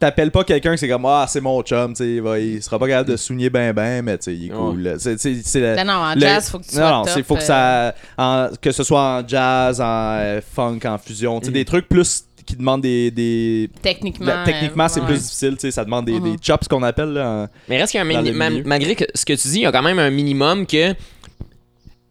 t'appelles pas quelqu'un que c'est comme, ah, c'est mon chum, tu sais, il, va- il sera pas capable de souligner ben ben, mais tu sais, il est cool. là. C'est- c'est- c'est la- non non en le- jazz faut que tu non, sois non, top, c'est faut que euh, ça. en- que ce soit en jazz, en euh, funk, en fusion, tu sais, des trucs plus qui demandent des. des techniquement la- techniquement, euh, c'est ouais. plus difficile, tu sais, ça demande des, Mhm. des chops qu'on appelle, là. en- Mais reste qu'il y a un mini- le ma- malgré que ce que tu dis, il y a quand même un minimum que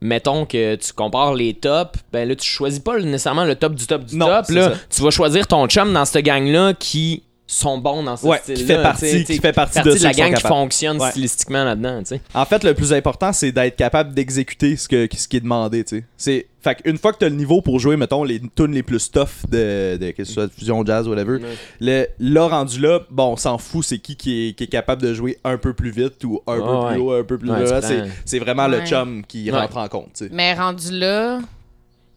mettons que tu compares les tops, ben là tu choisis pas nécessairement le top du top du Non, top là, ça. tu vas choisir ton chum dans cette gang là qui sont bons dans ce Ouais, style qui fait partie- qui fait partie de la gang qui fonctionne Ouais. stylistiquement là-dedans, tu sais. En fait, le plus important, c'est d'être capable d'exécuter ce, que, ce qui est demandé, tu sais. C'est... Fait qu'une fois que t'as le niveau pour jouer, mettons, les tunes les plus tough de, de que ce soit de fusion jazz ou whatever, le, là, rendu là, bon, on s'en fout, c'est qui qui est, qui est capable de jouer un peu plus vite ou un Ouais, peu ouais. plus haut, un peu plus Ouais, bas. tu C'est, vraiment le Ouais. chum qui Ouais. rentre en compte, tu sais. Mais rendu là,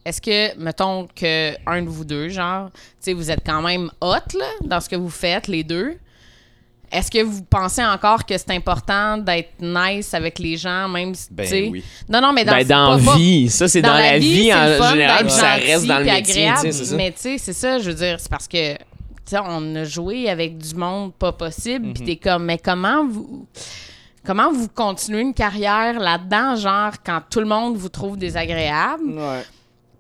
est-ce que, mettons que un de vous deux, genre, tu sais, vous êtes quand même hot, là, dans ce que vous faites, les deux. Est-ce que vous pensez encore que c'est important d'être nice avec les gens, même si, Ben tu sais... oui. Non, non, mais dans, Ben, dans pas- pas- vie, ça c'est dans, la vie, en général, puis ça reste dans le métier, agréable, ça. Mais tu sais, c'est ça, je veux dire, c'est parce que, tu sais, on a joué avec du monde pas possible, Mhm. puis t'es comme, mais comment vous... Comment vous continuez une carrière là-dedans, genre, quand tout le monde vous trouve désagréable?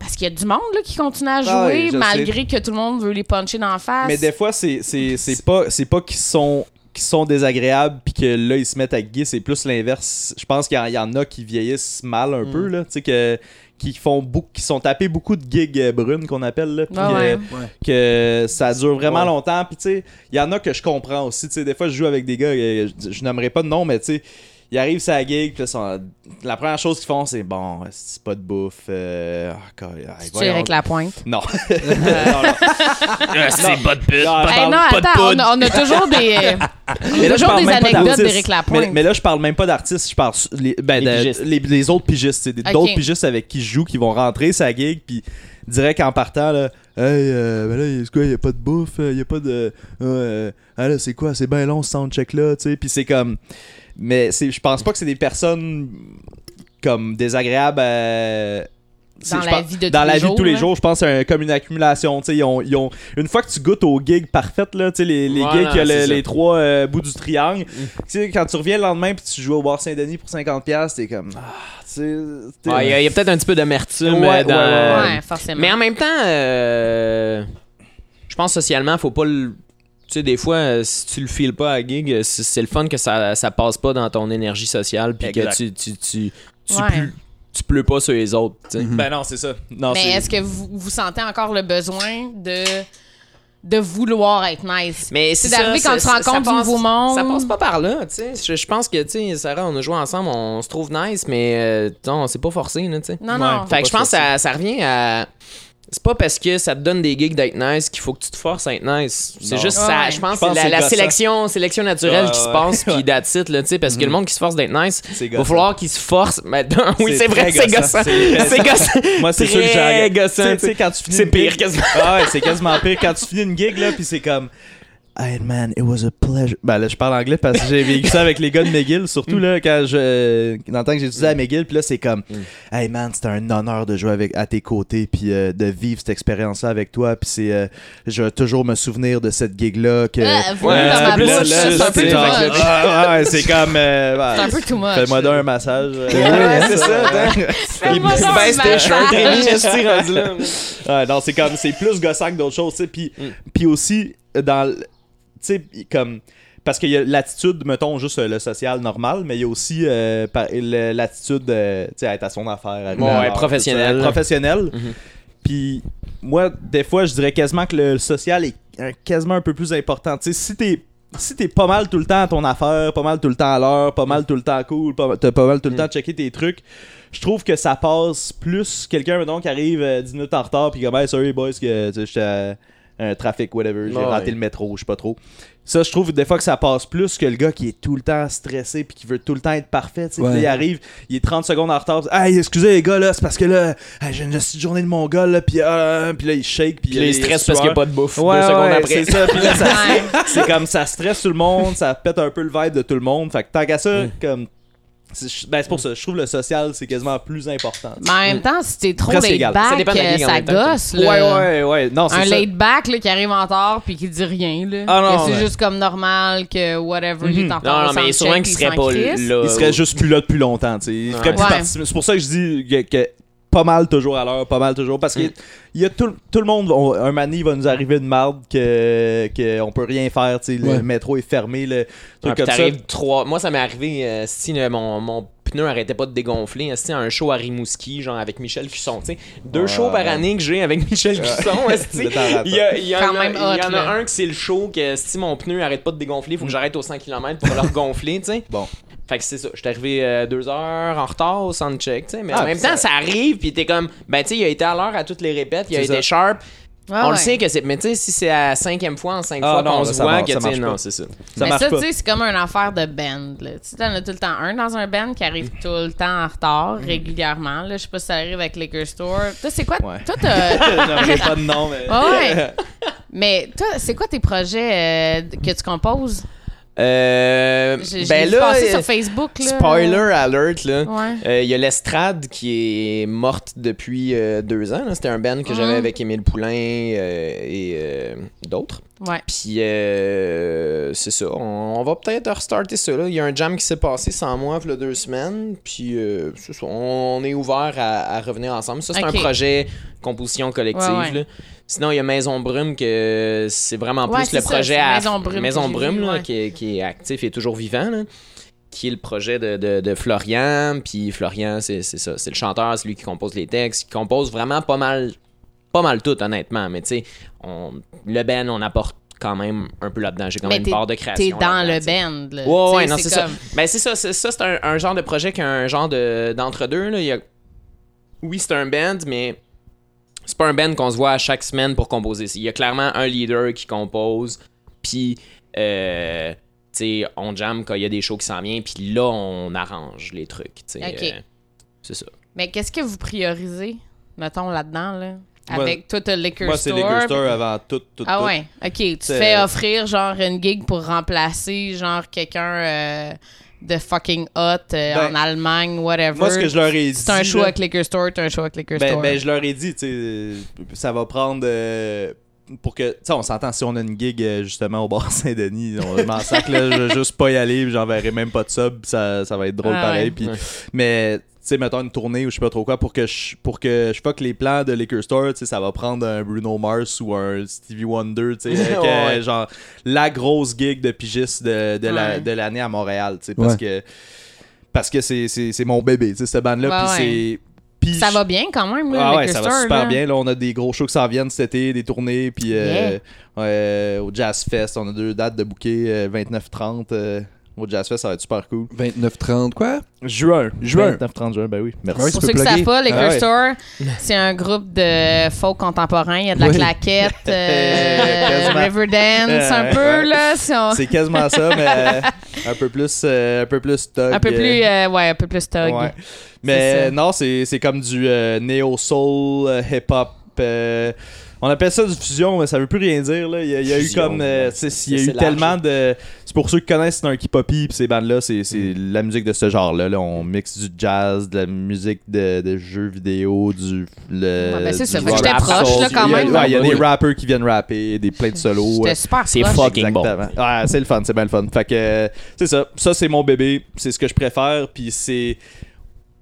Parce qu'il y a du monde là, qui continue à jouer Ah malgré que tout le monde veut les puncher d'en face. Mais des fois, c'est, c'est, c'est pas, c'est pas qu'ils sont qui sont désagréables puis que là ils se mettent à guider c'est plus l'inverse je pense qu'il y, en- il y en a qui vieillissent mal un peu là tu sais que qui font beaucoup qui sont tapés beaucoup de gigs euh, brunes qu'on appelle là puis Ah que- ouais. que ça dure vraiment Ouais. longtemps. Puis tu sais, il y en a que je comprends aussi. Tu sais, des fois, je joue avec des gars, euh, je, je nommerai pas de nom, mais tu sais, ils arrivent sur la gig, puis la première chose qu'ils font, c'est bon, c'est pas de bouffe. Euh, ah, quoi, ah, Tu voyons. avec la pointe? Non. Non, non. c'est pas de pute. Non, Hey, non, attends, on a, on a toujours des, euh, Mais là, toujours des anecdotes d'Éric Lapointe. Mais, mais là, je parle même pas d'artistes, je parle les, ben, Les de- les, les autres pigistes. C'est d'autres pigistes avec qui je joue qui vont rentrer sa gig, puis direct en partant, là, hey, euh, ben là, c'est quoi, y a pas de bouffe, euh, y a pas de. euh, ah là, c'est quoi, c'est bien long ce soundcheck-là, tu sais, puis c'est comme. Mais c'est- je pense pas que c'est des personnes comme désagréables à. c'est- Dans la pense- vie de dans tous la les vie de tous les jours, je pense que c'est un- comme une accumulation. tu sais, Ils ont, ils ont, une fois que tu goûtes aux gigs parfaites, là, tu sais, les, les Voilà, gigs qui a le- les trois euh, bouts du triangle, tu sais, quand tu reviens le lendemain puis tu joues au bar Saint-Denis pour 50$, t'es comme. Ah, Il y a, peut-être un petit peu d'amertume Ouais, euh, dans. ouais, Ouais, forcément. Mais en même temps, euh, je pense socialement, faut pas le. Tu sais, des fois, euh, si tu le files pas à gig, euh, c'est le fun que ça, ça passe pas dans ton énergie sociale, puis que Exact. tu, tu, tu, tu, Ouais. tu pleures pas sur les autres. tu sais. Ben non, c'est ça. Non, Mais c'est- est-ce que vous, vous sentez encore le besoin de, de vouloir être nice? Mais C'est c'est d'arriver ça, quand tu ça- rencontres ça du passe- nouveau monde. Ça passe pas par là, tu sais. Je, je pense que, tu sais, Sarah, on a joué ensemble, on se trouve nice, mais euh, non, c'est pas forcé, là, tu sais. Non, Ouais. non. Fait que je pense que ça, ça revient à. C'est pas parce que ça te donne des gigs d'être nice qu'il faut que tu te forces à être nice. C'est juste Ouais, ça. Je pense que c'est la, sélection, sélection naturelle Ouais, qui se passe, puis that's it, là, tu sais, parce que le monde qui se force d'être nice, il va falloir qu'il se force. Mais non, oui, C'est vrai, c'est gossant. C'est- gossant. Moi, c'est sûr que j'ai. gossant, Tu sais- tu tu sais. sais, quand tu finis C'est pire quasiment. Ah ouais, c'est quasiment pire quand tu finis une gig, là, puis c'est comme. Hey man, it was a pleasure. Ben là, je parle anglais parce que j'ai vécu ça avec les gars de McGill, surtout là, quand je. Dans le temps que j'ai étudié à McGill, puis là, c'est comme, Mm. hey man, c'était un honneur de jouer avec, à tes côtés, puis euh, de vivre cette expérience-là avec toi, puis c'est. euh, je vais toujours me souvenir de cette gig-là. Que, Ouais, c'est comme. euh, C'est un peu too much. Fais-moi donc un massage. Ouais, c'est ça, Il baisse un tes esti, rendu là. Ouais, non, c'est comme c'est plus gossant que d'autres choses, tu sais. Puis, Mm. puis aussi dans, tu sais, comme parce qu'il y a l'attitude, mettons juste euh, le social normal, mais il y a aussi euh, l'attitude, euh, tu sais, à être à son affaire, Ouais, à l'heure, professionnel. professionnel. Mhm. Puis moi, des fois, je dirais quasiment que le social est euh, quasiment un peu plus important. Tu sais, si t'es si t'es pas mal tout le temps à ton affaire, pas mal tout le temps à l'heure, pas mal tout le temps cool, pas, t'as pas mal tout le Mm. temps checké tes trucs, je trouve que ça passe plus quelqu'un mettons, qui arrive euh, 10 minutes en retard puis comme hey, sorry boys que j'étais un trafic whatever, j'ai Ouais. raté le métro, je sais pas trop. Ça je trouve des fois que ça passe plus que le gars qui est tout le temps stressé puis qui veut tout le temps être parfait, tu sais. Puis là, il arrive, il est 30 secondes en retard, hey excusez les gars là, c'est parce que là hey, j'ai une petite journée de mon gars là puis euh, puis là il shake puis Puis là, il stresse parce qu'il n'y a pas de bouffe. Ouais, deux secondes ouais, après. c'est ça. Puis là, ça- Ouais. c'est comme ça stresse tout le monde, ça pète un peu le vibe de tout le monde. Fait que tant qu'à ça, Mm. comme. C'est ben, c'est pour ça, je trouve le social, c'est quasiment plus important. Mais en même temps, si t'es trop laid back, Ça dépend de la euh, ça gosse. Là. ouais, ouais. Non, c'est Un ça. laid back là, qui arrive en retard puis qui dit rien. Là. Ah c'est ouais. juste comme normal que whatever, il est en Mhm. retard. Non, non, mais sûrement qu'il il serait pas là. Il serait juste plus là depuis longtemps, tu sais. Ouais. C'est pour ça que je dis que, que pas mal toujours à l'heure, pas mal toujours. Parce que Mm. il y a tout, tout le monde, on- un mané, il va nous arriver de marde que, que on peut rien faire, tu sais. Ouais. Le métro est fermé, le truc puis comme ça. t'arrives trois. Moi, ça m'est arrivé euh, si le- mon, mon pneu arrêtait pas de dégonfler. Si un show à Rimouski, genre avec Michel Cusson. Tu sais, deux Ouais. shows par année que j'ai avec Michel Cusson. Il y, a- il y a, même y en a un que c'est le show que si mon pneu arrête pas de dégonfler, il faut que j'arrête aux 100 km pour le regonfler, tu sais. Bon. Fait que c'est ça. J'étais arrivé euh, deux heures en retard au soundcheck, tu sais. Mais Ah, en même temps, ça arrive, puis t'es comme, ben, tu sais, il a été à l'heure à toutes les répètes, il a C'est été ça. sharp. Ouais, on le sait que c'est. Mais tu sais, si c'est à cinquième fois en cinq Ah, fois non, qu'on là, se ça voit, marche- que ça tu sais, marche non, pas. c'est ça. Ça mais marche ça, pas. tu sais, c'est comme une affaire de band. Là. Tu sais, t'en as tout le temps un dans un band qui arrive tout le temps en retard, régulièrement. Là, je sais pas si ça arrive avec Liquor Store. Toi, c'est quoi? Ouais. Toi, t'as... Pas de nom, mais. Ah ouais. Mais toi, c'est quoi tes projets euh, que tu composes? Euh, ben là, euh, sur Facebook. Là. spoiler alert, là. Ouais. Euh, Il y a l'estrade qui est morte depuis euh, deux ans. C'était un band que j'avais avec Émile Poulain euh, et euh, d'autres. Ouais. Puis euh, c'est ça. On, on va peut-être restarter ça. Il y a un jam qui s'est passé sans moi il y a deux semaines. Puis euh, c'est ça. On, on est ouvert à, à revenir ensemble. Ça, c'est un projet composition collective. Ouais, ouais. là. Sinon, il y a Maison Brume que c'est vraiment plus le ça, projet à Maison Brume Maison j'ai Brume, vu, là, ouais. qui, est, qui est actif et toujours vivant. là qui est le projet de, de, de Florian. Puis Florian, c'est ça. C'est le chanteur, c'est lui qui compose les textes, qui compose vraiment pas mal, pas mal tout, honnêtement. Mais tu sais, le Ben, on apporte quand même un peu là-dedans. J'ai quand Mais même une part de création. T'es dans le band. Là. Ouais, ouais, non, c'est ça. Ben, c'est ça. C'est, ça, c'est un, un genre de projet qu'un genre de, d'entre-deux. Là. Il y a... Oui, c'est un band, mais c'est pas un band qu'on se voit à chaque semaine pour composer. Il y a clairement un leader qui compose, puis euh, tu sais, on jam quand il y a des shows qui s'en viennent, puis là, on arrange les trucs. euh, c'est ça. Mais qu'est-ce que vous priorisez, mettons, là-dedans? Là? Moi- Avec toi, t'as Liquor Moi, c'est. Liquor Store avant tout, tout, Ah tout. ouais, ok. Tu fais offrir genre une gig pour remplacer genre quelqu'un euh, de fucking hot euh, Ben, en Allemagne, whatever. Moi, ce que je leur ai dit. C'est un show là, avec Liquor Store, t'as un show avec Liquor ben, Store. ben, je leur ai dit, tu sais, ça va prendre. euh, pour que. Tu sais, on s'entend si on a une gig euh, justement au bar Saint-Denis. On je m'en sac, là. Je vais juste pas y aller, puis j'enverrai même pas de sub, puis ça, ça va être drôle Ah pareil. ouais. puis- Ouais. Mais, sais, mettons une tournée ou je sais pas trop quoi, pour que je, pour que je fuck les plans de Liquor Store, tu sais, ça va prendre un Bruno Mars ou un Stevie Wonder, tu sais, euh, Ouais. genre la grosse gig de pigiste de, de Ouais. l'année à Montréal, tu sais, parce Ouais. que. Parce que c'est- mon bébé, tu sais, cette bande-là. Ouais, puis ouais. c'est. Ça je- va bien quand même, là, ah ouais, ça va super là. bien. Là, on a des gros shows qui s'en viennent cet été, des tournées. Puis euh, au Jazz Fest, on a deux dates de bouquet, euh, 29-30. Au Jazz Fest, ça va être super cool. 29-30, quoi? Juin. Juin. 29-30 juin, ben oui. Merci. Ouais, Pour ceux qui savent pas, Liquor Ah ouais. Store, c'est un groupe de folk contemporain. Il y a de la Oui. claquette, euh. Riverdance, un peu, ouais. là. si on- C'est quasiment ça, mais euh, un peu plus, euh, un peu plus thug, Un peu plus, euh, ouais, un peu plus thug. Ouais. C'est Mais non, c'est c'est comme du euh, néo-soul, euh, hip-hop. Euh, On appelle ça du fusion, mais ça veut plus rien dire. Là. Il, y a, il y a eu Fusion, comme. euh, ouais. tu sais, il y a eu large, tellement de. C'est pour ceux qui connaissent Snarky Poppy, puis ces bandes-là, c'est c'est la musique de ce genre-là. Là. On mixe du jazz, de la musique de, de jeux vidéo, du. Le, Ouais, ben, c'est ça. Fait que rock j'étais proche, là, quand Il y a- même. ouais, Il y a Oui. des rappers qui viennent rapper, des plein de solos. J'étais ouais. super C'est fucking bon. Ouais, c'est le fun, c'est bien le fun. Fait que euh, c'est ça. Ça, c'est mon bébé. C'est ce que je préfère. Puis c'est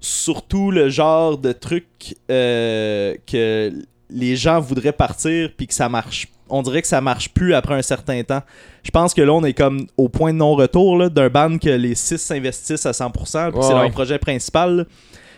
surtout le genre de truc euh, que les gens voudraient partir puis que ça marche. On dirait que ça marche plus après un certain temps. Je pense que là, on est comme au point de non-retour là, d'un band que les six s'investissent à 100%, puis c'est leur ouais. projet principal. là.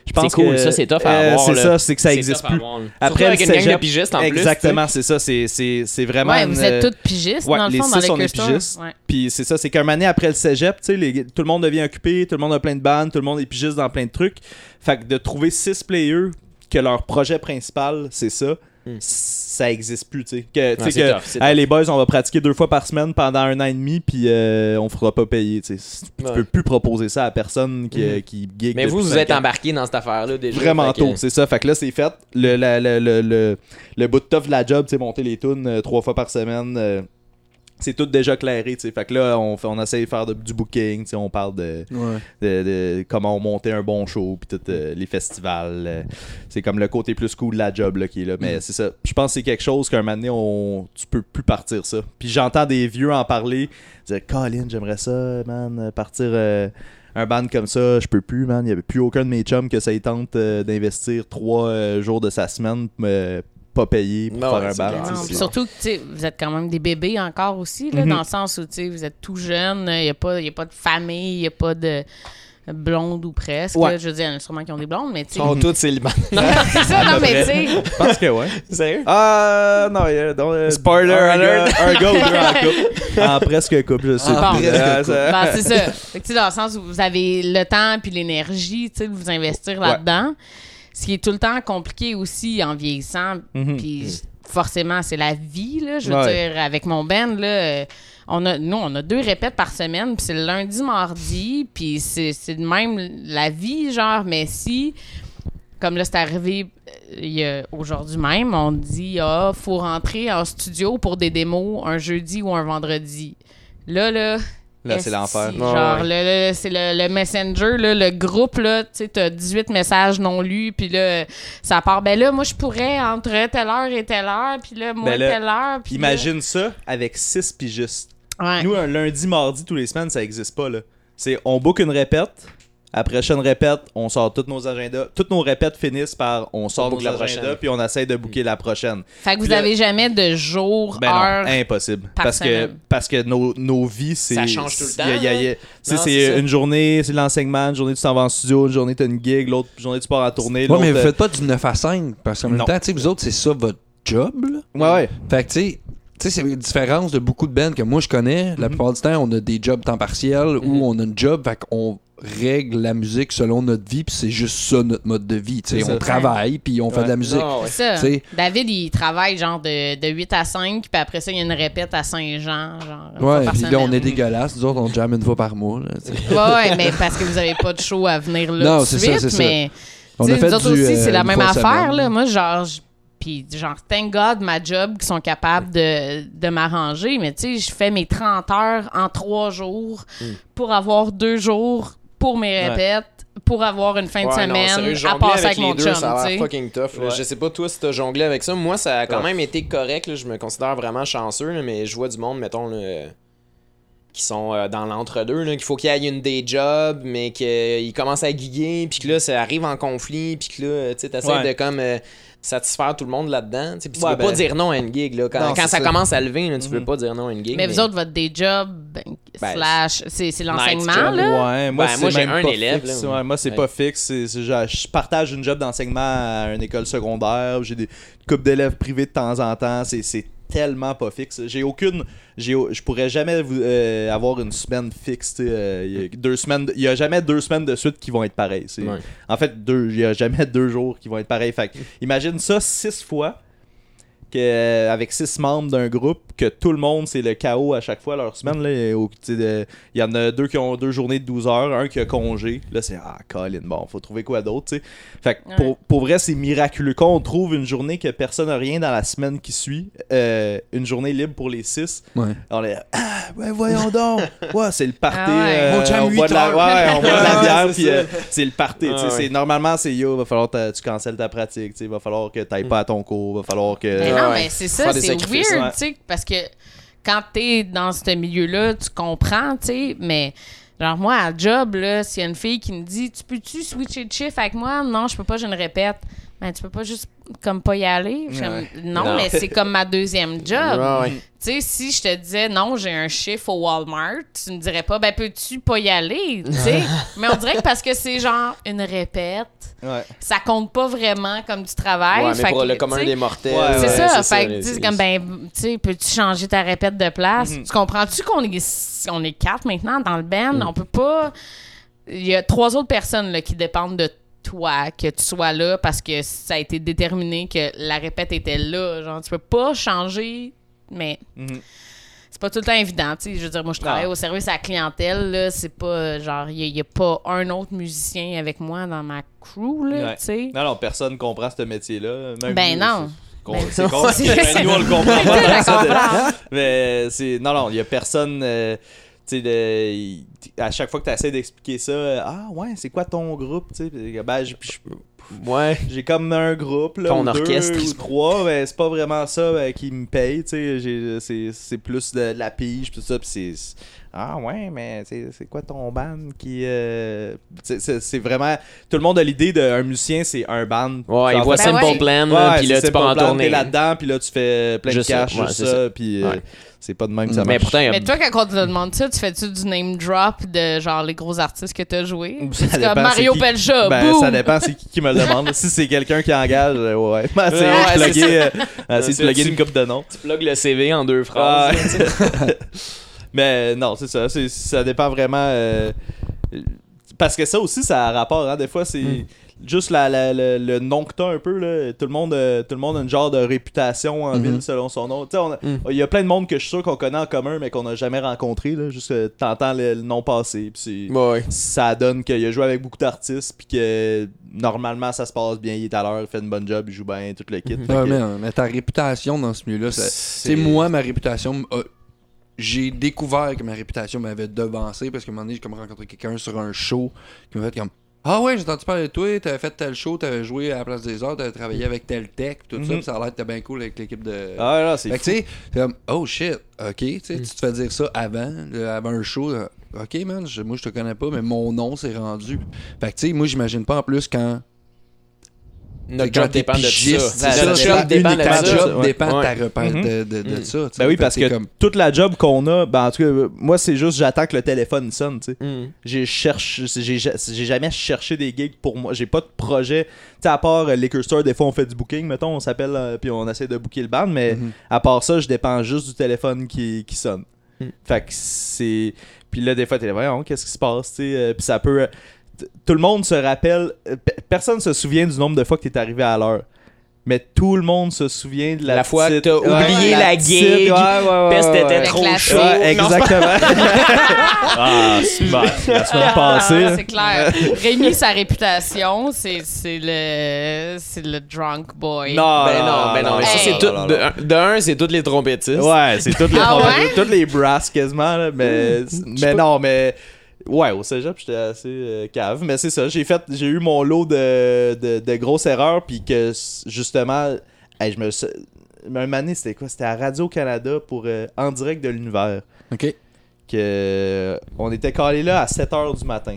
Je pense C'est cool, que, ça, c'est tough à euh, avoir, C'est ça, c'est que ça existe plus. Après avec une gang de pigistes en plus. Exactement, c'est ça. C'est, c'est, c'est vraiment. Ouais, vous êtes toutes pigistes, ouais, dans le les fond, dans les on est pigistes. Ouais. Puis c'est ça, c'est qu'un année après le cégep, tu sais, les- tout le monde devient occupé, tout le monde a plein de bandes, tout le monde est pigiste dans plein de trucs. Fait que de trouver six players que leur projet principal, c'est ça, Hmm. ça existe plus, tu sais. Que, tough, hey, les boys, on va pratiquer deux fois par semaine pendant un an et demi, puis euh, on fera pas payer, tu sais. Tu peux plus proposer ça à personne qui, Mhm. qui Mais vous, vous êtes embarqué dans cette affaire-là déjà. Vraiment que- tôt, c'est ça. Fait que là, c'est fait. Le, la- la- le, le, le bout de tough de la job, c'est monter les tunes euh, trois fois par semaine. C'est tout déjà clairé, tu sais. Fait que là, on, fait, on essaie de faire de- du booking. On parle de, Ouais. de, de comment on montait un bon show, puis tout, euh, les festivals. euh, c'est comme le côté plus cool de la job là, qui est là. Mais c'est ça. Je pense que c'est quelque chose qu'un moment donné, on, tu peux plus partir ça. Puis j'entends des vieux en parler, dire Colin, j'aimerais ça, man, partir. euh, un band comme ça, je peux plus, man. Il n'y avait plus aucun de mes chums que ça tente d'investir trois jours de sa semaine, pas payé pour Non, faire un Non, puis surtout que vous êtes quand même des bébés encore aussi, là, Mhm. dans le sens où vous êtes tout jeune, il n'y a, pas- y a pas de famille, il n'y a pas de blonde ou presque. Ouais. là. je veux dire, il y en a sûrement qui ont des blondes, mais tu sais. Ils sont tous célibataires. C'est ça, non, mais tu sais. Je pense que ouais. Sérieux? Ah, non, il y a- donc, euh, Spoiler un alert. Gars, un gars ou deux en couple. En presque couple, je sais. Ah, ça- Ben, c'est ça. Tu sais, dans le sens où vous avez le temps puis l'énergie, tu sais, de vous investir Ouais. Ce qui est tout le temps compliqué aussi en vieillissant. Mhm. Puis forcément, c'est la vie, là. Je veux Ouais. dire, avec mon band, là, on a, nous, on a deux répètes par semaine, puis c'est le lundi, mardi, puis c'est c'est de même la vie, genre, mais si, comme là, c'est arrivé euh, aujourd'hui même, on dit, ah, faut rentrer en studio pour des démos un jeudi ou un vendredi. Là, là. Là, c'est l'enfer. Genre, là, c'est le, le Messenger, là, le groupe, là, tu sais, t'as 18 messages non lus, puis là, ça part. Ben là, moi, je pourrais entre telle heure et telle heure, puis là, moi, Ben là, telle heure. puis là- Imagine ça avec six pigistes. Ouais. Nous, un lundi, mardi, tous les semaines, ça existe pas, là. C'est, on book une répète. Après chaque répète, on sort tous nos agendas. Toutes nos répètes finissent par on sort On nos agendas puis on essaie de booker la prochaine. Fait que vous Puis là- avez jamais de jour, Ben heure. non, impossible. par Parce que, parce que nos, nos vies, c'est. Ça change tout le temps, hein? tu c'est une journée, c'est l'enseignement, une journée tu t'en vas en studio, une journée t'as une gig, l'autre journée tu pars en tournée. Ouais, mais vous euh, faites pas du 9 à 5, parce qu'en même temps, tu sais, vous autres, c'est ça votre job, là. Ouais, ouais. Fait que, tu sais, tu sais, c'est une différence de beaucoup de bands que moi je connais. La Mhm. plupart du temps, on a des jobs temps partiel Mhm. ou on a une job, fait qu'on règle la musique selon notre vie, puis c'est juste ça notre mode de vie. Tu sais, C'est on ça. travaille, puis on fait de la musique. Non, ouais. C'est ça. David, il travaille genre de, de 8 à 5, puis après ça, il y a une répète à Saint-Jean. Ouais, puis là, on est dégueulasse. Nous autres, on jamme une fois par mois. Là. Ouais, mais parce que vous avez pas de show à venir là Non, tout de c'est ça, suite, c'est ça. mais on a fait nous autres du, aussi, euh, c'est la une même affaire, semaine. là. Moi, genre, je- puis genre, thank God, ma job, qui sont capables de, de m'arranger, mais tu sais, je fais mes 30 heures en trois jours pour avoir deux jours pour mes Ouais. répètes, pour avoir une fin de Ouais, non, semaine sérieux, à passer avec les mon deux, chum, ça a fucking tough. là. Je sais pas toi si t'as jonglé avec ça. Moi, ça a quand Ouais. même été correct. là. Je me considère vraiment chanceux, là, mais je vois du monde, mettons, là, qui sont euh, dans l'entre-deux, là, qu'il faut qu'il y ait une day job, mais qu'ils commencent à guiguer, puis que là, ça arrive en conflit, puis que là, tu sais, t'essaies Ouais. de comme euh, satisfaire tout le monde là-dedans. tu sais, Puis tu Ouais, peux pas ben- dire non à une gig. Là. Quand, Non, quand ça, ça. commence à lever, là, tu Mhm. peux pas dire non à une gig. Mais vous autres, votre day job, ben, Ben, slash, c'est l'enseignement, là? Ouais, moi, Ben, c'est moi, j'ai un pas élève, fixe. là. Ouais, moi, c'est Ouais. pas fixe. Je partage une job d'enseignement à une école secondaire. J'ai des coupes d'élèves privés de temps en temps. C'est c'est tellement pas fixe. J'ai aucune. j'ai Je pourrais jamais vous- euh, avoir une semaine fixe. euh, Il y a deux semaines. Il y a jamais deux semaines de suite qui vont être pareilles. Ouais. En fait, deux. Il y a jamais deux jours qui vont être pareils. Fait imagine ça six fois que, euh, avec six membres d'un groupe, que tout le monde, c'est le chaos à chaque fois leur semaine. Il y en a deux qui ont deux journées de 12 heures, un qui a congé. Là, c'est Ah, Colin, bon, faut trouver quoi d'autre, tu sais. Fait que Ouais. pour, pour vrai, c'est miraculeux. Quand on trouve une journée que personne n'a rien dans la semaine qui suit, euh, une journée libre pour les six, Ouais. on est Ah, ouais, voyons donc. Ouais, c'est le party. Ah ouais. euh, on boit de la, huit ouais, ouais, on boit de la Ouais, bière, c'est puis euh, c'est le party. Ah c'est- ouais. Normalement, c'est yo, va falloir que tu cancelles ta pratique. va falloir que tu pas à ton cours. Va falloir que. Non, mais c'est ça, c'est weird, tu sais, parce que quand t'es dans ce milieu-là, tu comprends, tu sais, mais genre moi, à job, là, s'il y a une fille qui me dit « Tu peux-tu switcher de chiffre avec moi? » Non, je peux pas, je ne répète. Ben, tu peux pas juste comme pas y aller? Ouais. non, Non. mais c'est comme ma deuxième job. Ouais. Tu sais, si je te disais non, j'ai un chiffre au Walmart, tu me dirais pas, ben peux-tu pas y aller, tu sais? Mais on dirait que parce que c'est genre une répète, Ouais. ça compte pas vraiment comme du travail. Mais pour que, le commun des mortels. C'est ça, fait que là, tu sais, c'est- comme ben, tu sais, peux-tu changer ta répète de place? Mhm. Tu comprends-tu qu'on est, on est quatre maintenant dans le band? Mhm. On peut pas. Il y a trois autres personnes là, qui dépendent de toi, que tu sois là parce que ça a été déterminé que la répète était là. Genre, tu peux pas changer, mais Mhm. c'est pas tout le temps évident. tu sais. Je veux dire, moi, je travaille au service à la clientèle. Là, c'est pas genre, il y, a pas un autre musicien avec moi dans ma crew, là, Ouais. tu sais. Non, non, personne comprend ce métier-là. Ben nous, non. c'est- Ben, con, nous on le comprend pas. Ça. Mais c'est. Non, non, il y a personne. euh, tu sais, à chaque fois que tu essaies d'expliquer ça, euh, ah ouais, c'est quoi ton groupe? Tu sais, ben, j'ai- Ouais. j'ai comme un groupe, là, Ton ou deux, orchestre. ou trois, mais c'est pas vraiment ça euh, qui me paye, tu sais, c'est c'est plus de, la pige, tout ça, pis Ah ouais, mais c'est c'est quoi ton band qui... euh, c'est- vraiment... Tout le monde a l'idée d'un musicien, c'est un band. Ouais, il voit Simple ouais. Plan, Ouais, là, puis là, tu pars en tournée. Là-dedans, puis là, tu fais plein Juste de cash, ça, ouais, juste c'est ça, ça. puis euh, c'est pas de même que ça Mais marche. pourtant, il y a- Mais toi, quand on te demande ça, tu fais-tu du name drop de genre les gros artistes que t'as joué? Ça dépend, comme Mario qui- Pelcha, Ben, boum! ça dépend c'est qui qui me le demande. si c'est quelqu'un qui engage, euh, ouais. Ben, c'est Ouais, de plugger, euh, tu- une coupe de noms. Tu plugues le CV en deux phrases. Ah. Mais non, c'est ça. c'est- ça dépend vraiment. euh, parce que ça aussi, ça a rapport. Hein, des fois, c'est Mm. juste la, la- le- le nom que t'as un peu. Là. Tout, le monde, euh, tout le monde a une genre de réputation en Mhm. ville selon son nom. Tu sais, on a- Mm. Il y a plein de monde que je suis sûr qu'on connaît en commun, mais qu'on n'a jamais rencontré. Là, juste que t'entends le, le nom passer. Puis Ouais. ça donne qu'il a joué avec beaucoup d'artistes. Puis que normalement, ça se passe bien. Il est à l'heure, il fait une bonne job, il joue bien, tout le kit. Ouais, que- mais, mais ta réputation dans ce milieu-là, c'est moi, ma réputation, a- j'ai découvert que ma réputation m'avait devancé parce qu'à un moment donné, j'ai comme rencontré quelqu'un sur un show qui m'a fait comme Ah ouais, j'ai entendu parler de toi, t'avais fait tel show, t'avais joué à la place des arts, t'avais travaillé avec tel tech, tout ça, Mhm. pis ça a l'air que t'es bien cool avec l'équipe de. Ah là, c'est fait que tu sais, c'est comme Oh shit, ok, tu sais, tu te fais dire ça avant, là, avant un show, là, ok man, moi je te connais pas, mais mon nom s'est rendu. Fait que tu sais, moi j'imagine pas en plus quand Notre job dépend de ça. Notre job dépend de ta ça. job Ouais. dépend de ta Ouais. repère Mhm. de, Mhm. ça. Ben oui, Fait parce que comme- toute la job qu'on a, ben en tout cas, moi c'est juste j'attends que le téléphone sonne, tu sais. Mm. J'ai cherche, j'ai j'ai jamais cherché des gigs pour moi. J'ai pas de projet. Tu sais, à part euh, Liquor Store, des fois on fait du booking, mettons, on s'appelle euh, puis on essaie de booker le band, mais Mhm. à part ça, je dépends juste du téléphone qui, qui sonne. Mm. Fait que c'est. Puis là, des fois, t'es là, voyons, qu'est-ce qui se passe, tu sais. euh, Puis ça peut. Tout le monde se rappelle. euh, pe- Personne se souvient du nombre de fois que t'es arrivé à l'heure. Mais tout le monde se souvient de la, La fois que t'as Ouais, oublié la petite- gig, ouais, ouais, ouais, Peste ouais, était ouais. trop classique. chaud. Ouais, Non, c'est exactement. ah, super. La semaine passée. Ah, hein. c'est clair. Rémi, sa réputation, c'est c'est le, c'est le drunk boy. Non, Ben non, ben non, mais ça c'est tout. De, un- de un, c'est toutes les trompettistes. Ouais, c'est toutes les Ah toutes les brasses quasiment là, mais sais mais non, mais ouais, au cégep, j'étais assez euh, cave, mais c'est ça, j'ai fait j'ai eu mon lot de, de, de grosses erreurs puis que justement hey, je me suis- un moment donné, c'était quoi? C'était à Radio Canada pour euh, en direct de l'univers Ok. que on était calé là à 7h du matin.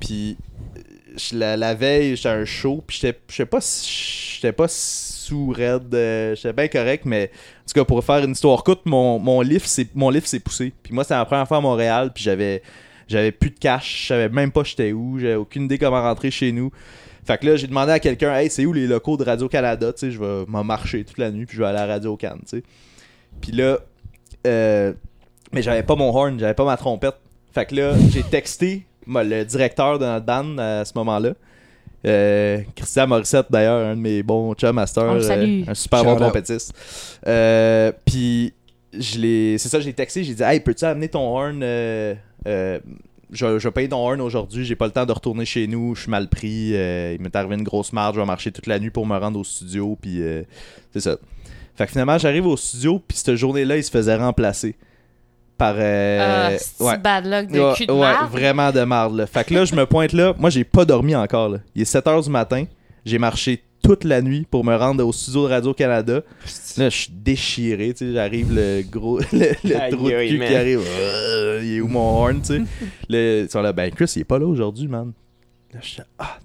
Puis la, la veille, j'étais un show, puis j'étais je sais pas si j'étais pas sous raide, euh, j'étais bien correct, mais en tout cas pour faire une histoire courte, mon, mon lift s'est mon lift s'est poussé. Puis moi c'était la première fois à Montréal, puis j'avais j'avais plus de cash, je savais même pas j'étais où, j'avais aucune idée comment rentrer chez nous. Fait que là, j'ai demandé à quelqu'un, hey, c'est où les locaux de Radio-Canada, tu sais, je vais m'en marcher toute la nuit, puis je vais aller à Radio-Can, tu sais. Puis là, euh, mais j'avais pas mon horn, j'avais pas ma trompette. Fait que là, j'ai texté moi, le directeur de notre band à ce moment-là. Euh, Christian Morissette, d'ailleurs, un de mes bons chums le salue. un super bon Shout trompettiste. Euh, Puis, je l'ai- c'est ça, j'ai texté, j'ai dit, hey, peux-tu amener ton horn euh, je, je paye ton horn aujourd'hui, j'ai pas le temps de retourner chez nous, je suis mal pris. euh, il m'est arrivé une grosse marge, je vais marcher toute la nuit pour me rendre au studio, puis euh, c'est ça. Fait que finalement, j'arrive au studio, puis cette journée-là, il se faisait remplacer par. euh, Ah, ouais. bad luck de Ouais, cul de ouais, marde. vraiment de marde. Là. Fait que là, je me pointe là. Moi, j'ai pas dormi encore. Là. Il est 7 h du matin. J'ai marché toute la nuit pour me rendre au studio de Radio-Canada. Là, je suis déchiré. tu sais, J'arrive le gros le, trou de cul man. qui arrive. Euh, il est où mon horn, tu sais? Le- Ils sont là, ben Chris, il est pas là aujourd'hui, man. Là, je suis ah,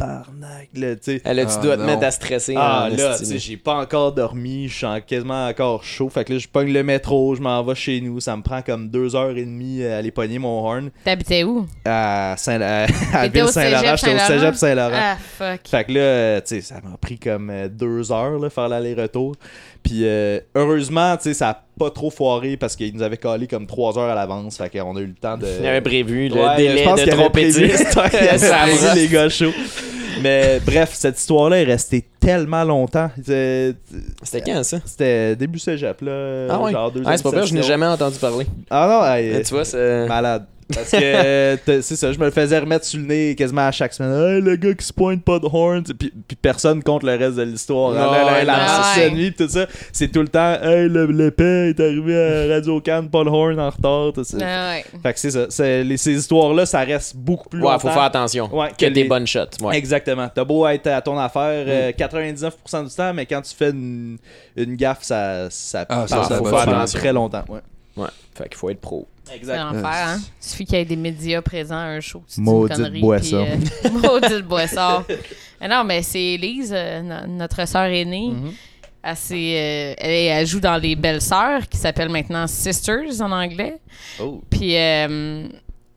tabarnak. Là, tu sais. Ah, là, tu Ah, dois te mettre à stresser. Ah là, tu sais, j'ai pas encore dormi, je suis en- quasiment encore chaud. Fait que là, je pogne le métro, je m'en vais chez nous. Ça me prend comme deux heures et demie à aller pogner mon horn T'habitais où? à Saint à, à Ville-Saint-Laurent. cégep J'étais au Saint-Laurent? cégep Saint-Laurent. Ah, fuck. Fait que là, tu sais, ça m'a pris comme euh, deux heures là, faire l'aller-retour. Puis euh, heureusement, tu sais, ça a pas trop foiré parce qu'ils nous avaient collé comme trois heures à l'avance. Fait qu'on a eu le temps de. Il avait prévu le Ouais, délai je pense de trompettiste. Il avait les gars chauds. Mais bref, cette histoire-là est restée tellement longtemps. C'était quand ça? c'était début cégep, là. Ah ouais. Genre c'est pas vrai, je n'ai jamais entendu parler. Ah non, tu vois, c'est. malade. Parce que euh, c'est ça, je me le faisais remettre sur le nez quasiment à chaque semaine. Hey, le gars qui se pointe pas de horn. Puis, puis personne compte le reste de l'histoire. hein. La nuit, tout ça. C'est tout le temps, hey, le, le paix est arrivé à Radio Cannes, pas le horn en retard. tout ça. Ah ouais. Fait que c'est ça. C'est- les- ces histoires-là, ça reste beaucoup plus Ouais, longtemps. faut faire attention. Ouais, que que des les- bonnes shots. Ouais. Exactement. T'as beau être à ton affaire Mm. euh, 99% du temps, mais quand tu fais une, une gaffe, ça, ça Ah, ça, ça faut faire très longtemps. Ouais. Ouais. Fait qu'il faut être pro. C'est l'enfer, hein? Il suffit qu'il y ait des médias présents à un show. tu dis Maudite une connerie, boisson. puis, euh, maudite boisson. Mais non, mais c'est Elise, euh, no- notre sœur aînée. Mhm. Elle, s'est, euh, elle, elle joue dans Les Belles Sœurs, qui s'appelle maintenant Sisters en anglais. Oh. Puis euh,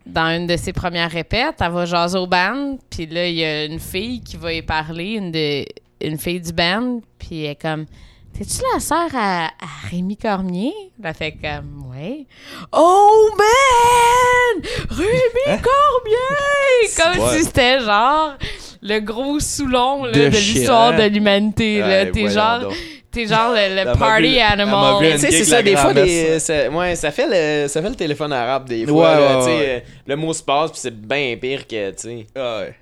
dans une de ses premières répètes, elle va jaser au band. Puis là, il y a une fille qui va y parler, une, de, une fille du band. Puis elle est comme T'es-tu la sœur à, à Rémi Cormier? Elle fait comme Ouais. Oh man! Rémi Cormier! Comme Ouais. si c'était genre le gros soulon là, De de l'histoire shit. de l'humanité. là. Ouais, T'es genre, donc. t'es genre le, party vu- animal. Tu sais, c'est ça, des fois, des, ça, ouais, ça fait, le, ça fait le téléphone arabe des fois. Ouais, là, ouais, tu sais, ouais. euh, Le mot se passe, puis c'est bien pire que, tu sais. Ah ouais.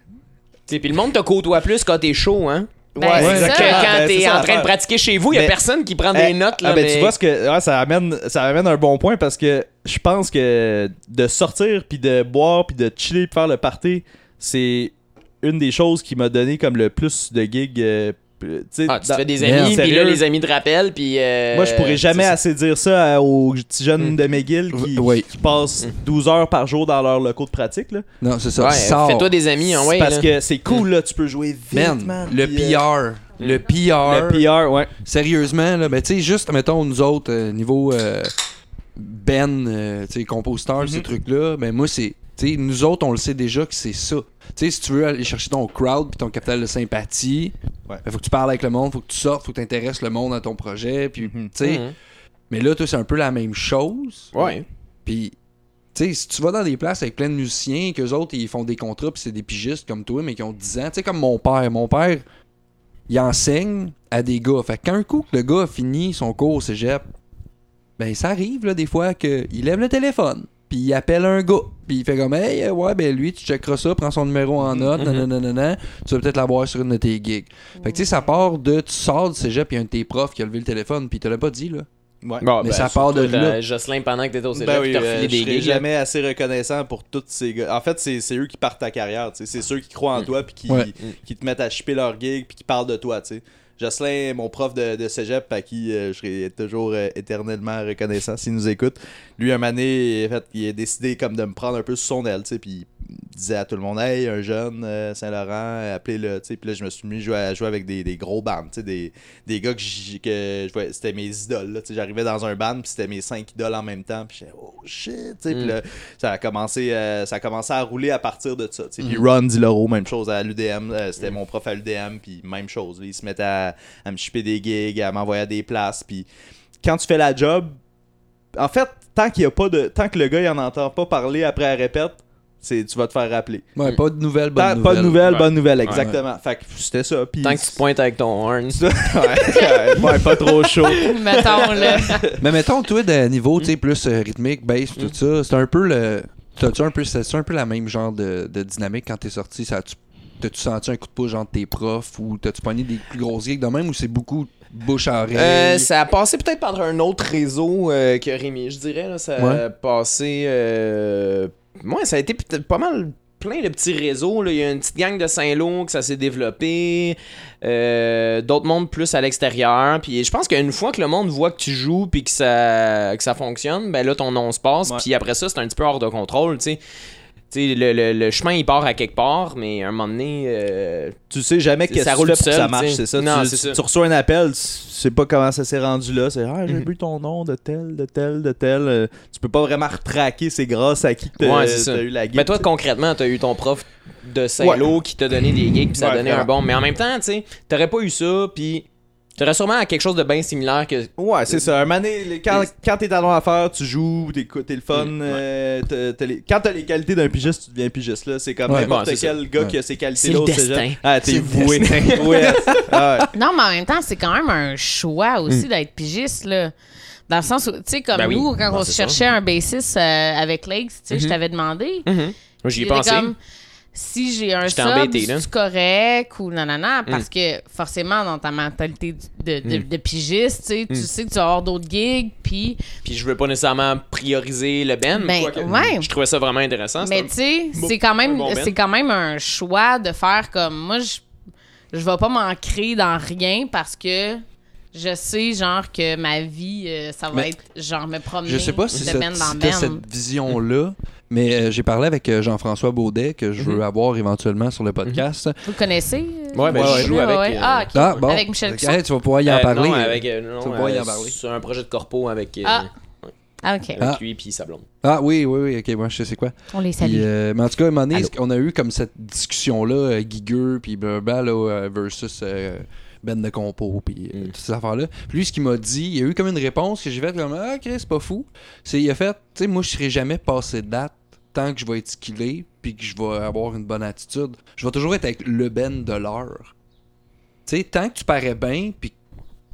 Tu sais, Puis le monde te côtoie plus quand t'es chaud, hein. Ben, Ouais, c'est Que ça. quand Ben, t'es en train de pratiquer chez vous, il y a personne qui prend des Eh, notes. Là, ah ben mais- tu vois ce que ouais, ça amène ça amène un bon point parce que je pense que de sortir puis de boire puis de chiller puis faire le party c'est une des choses qui m'a donné comme le plus de gigs euh, Ah, tu te dans- fais des amis, puis là, les amis te rappellent, puis... euh, moi je pourrais jamais assez dire ça à- aux petits jeunes Mm. de McGill qui, Oui. qui passent 12 heures par jour dans leurs locaux de pratique là. Non, c'est ça. Ouais, fais-toi des amis, hein, ouais. parce là. que c'est cool là tu peux jouer vite Man, man, le puis, euh, PR. Le PR. le PR ouais Sérieusement, là, ben, tu sais, juste, mettons, nous autres, euh, niveau euh, Ben, euh, tu sais, compositeur, ces Mhm. trucs-là, ben, moi, c'est. Nous autres, on le sait déjà que c'est ça. Tu sais, si tu veux aller chercher ton crowd puis ton capital de sympathie, Ouais. ben, faut que tu parles avec le monde, faut que tu sortes, faut que tu intéresses le monde à ton projet, puis, Mhm. tu sais. Mhm. Mais là, toi, c'est un peu la même chose. Ouais. Puis, tu sais, si tu vas dans des places avec plein de musiciens, qu'eux autres, ils font des contrats, puis c'est des pigistes comme toi, mais qui ont 10 ans, tu sais, comme mon père. Mon père, il enseigne à des gars. Fait qu'un coup que le gars a fini son cours au cégep, ben, ça arrive, là, des fois, qu'il lève le téléphone, puis il appelle un gars, puis il fait comme, hey, euh, ouais, ben, lui, tu checkeras ça, prends son numéro en note, Mhm. nanana, tu vas peut-être l'avoir sur une de tes gigs. Fait que, tu sais, ça part de, tu sors du cégep, puis il y a un de tes profs qui a levé le téléphone, puis il te l'a pas dit, là. ouais Bon, Mais ben, ça part de là. euh, Jocelyn, pendant que t'étais au cégep, Ben oui, t'as euh, des serai gigs. jamais assez reconnaissant pour tous ces gars. En fait, c'est c'est eux qui partent ta carrière. tu sais. C'est ceux qui croient en Mm. toi puis qui, Ouais. qui te mettent à chipper leur gig puis qui parlent de toi. tu sais. Jocelyn, mon prof de, de cégep, à qui euh, je serai toujours euh, éternellement reconnaissant s'il nous écoute. Lui, un donné, en fait, il a décidé comme de me prendre un peu sous son aile, tu sais, puis il disait à tout le monde, hey, un jeune euh, Saint-Laurent, appelez-le, tu sais. Puis là, je me suis mis à jouer, à jouer avec des, des gros bands, tu sais, des, des gars que, que je voyais- c'était mes idoles, là, tu sais. J'arrivais dans un band, puis c'était mes cinq idoles en même temps, puis j'étais, oh shit, tu sais. Puis Mm. là, ça a commencé ça a commencé à rouler à partir de ça tu sais. puis Mhm. Ron Diloro même chose à l'UDM c'était mon prof à l'UDM puis même chose il se mettait à, à me chipper des gigs à m'envoyer à des places puis quand tu fais la job en fait tant qu'il y a pas de tant que le gars il en entend pas parler après la répète C'est, tu vas te faire rappeler. Ouais, pas de nouvelles, bonnes Tant- nouvelles. Pas de nouvelles, Ouais. bonnes nouvelles, exactement. Fait que c'était ça. Puis Tant que tu te pointes avec ton horn. ouais, ouais, ouais, pas trop chaud. Mettons, là. Mais mettons, toi, de niveau, tu sais, plus euh, rythmique, bass, tout ça, c'est un peu le. T'as-tu un peu, c'est un peu la même genre de, de dynamique quand t'es sorti? Ça a-tu- T'as-tu senti un coup de pouce de tes profs ou t'as-tu pogné des plus grosses gigs de même ou c'est beaucoup bouche à oreille? Euh, ça a passé peut-être par un autre réseau euh, que Rémi, je dirais. Là, ça a passé. Euh... Ouais, ça a été peut-être pas mal plein de petits réseaux. Là. Il y a une petite gang de Saint-Lô que ça s'est développé. Euh, D'autres mondes plus à l'extérieur. Puis je pense qu'une fois que le monde voit que tu joues puis que ça, que ça fonctionne, ben là, ton nom se passe. Ouais. Puis après ça, c'est un petit peu hors de contrôle, tu sais. Tu sais, le, le- le chemin il part à quelque part, mais à un moment donné, euh, Tu sais jamais Ça que tu roule pour que seul, ça marche, c'est ça? Non, tu, ça. reçois un appel, tu sais pas comment ça s'est rendu là. C'est ah, j'ai Mhm. vu ton nom de tel, de tel, de tel. Euh, tu peux pas vraiment retraquer c'est grâce à qui que t'as Ouais, ça. eu la guide. Mais toi, concrètement, t'as eu ton prof de Saint-Lô qui t'a donné des gigs, puis ça a Ouais, donné un bon. Mais en même temps, tu sais, t'aurais pas eu ça, puis t'aurais sûrement à quelque chose de bien similaire que. Ouais, c'est ça. Un les- quand, quand t'es talon à faire, tu joues, t'es t'es le fun. Mm, ouais. euh, les- quand t'as les qualités d'un pigiste, tu deviens pigiste. là. C'est comme Ouais, n'importe bon, c'est quel gars Ouais. qui a ses C'est au cégep. destin. Ah, t'es C'est voué. Ah ouais. Non, mais en même temps, c'est quand même un choix aussi d'être pigiste, là. Dans le sens où, tu sais, comme Ben oui. nous, quand Non, on c'est cherchait un bassiste euh, avec Lakes, tu sais, je Mhm. t'avais demandé. Moi, j'y ai pensé. comme, si j'ai un sub, embêté, là. c'est correct ou nanana, Mm. parce que forcément, dans ta mentalité de, de, Mm. de pigiste, tu sais, tu Mm. sais que tu vas avoir d'autres gigs, puis... Puis je veux pas nécessairement prioriser le Ben, Ben, ouais. Je trouvais ça vraiment intéressant. Mais tu sais, c'est quand même bon c'est quand même un choix de faire comme moi je je vais pas m'ancrer dans rien parce que je sais genre que ma vie euh, ça va Mais être genre me promener Je sais pas si de c'est ben si ben. t'as cette vision-là, mais euh, j'ai parlé avec euh, Jean-François Baudet, que je veux Mhm. avoir éventuellement sur le podcast. Vous le connaissez euh? Ouais, ben, Ouais, je joue Ouais, avec. ouais. euh, Ah, ok. Ah, bon. Avec Michel Ok, Cusson. tu vas pouvoir y en parler. Non, avec, non, tu vas pouvoir y en parler. sur un projet de corpo avec, euh, Ah. Ah, ok. avec Ah. lui puis sa blonde. Ah oui, oui, oui, ok, moi je sais quoi. On les Puis, salue. euh, mais en tout cas, à un moment donné, on a eu comme cette discussion-là, euh, Giger, puis là, euh, versus euh, Ben de Compo, puis euh, Mm. toutes ces affaires-là. Puis lui, ce qu'il m'a dit, il y a eu comme une réponse que j'ai faite comme Ah, ok, c'est pas fou. C'est, il a fait, tu sais, moi, je serai jamais passé de date tant que je vais être skillé, puis que je vais avoir une bonne attitude. Je vais toujours être avec le Ben de l'heure. Tu sais, tant que tu parais bien, puis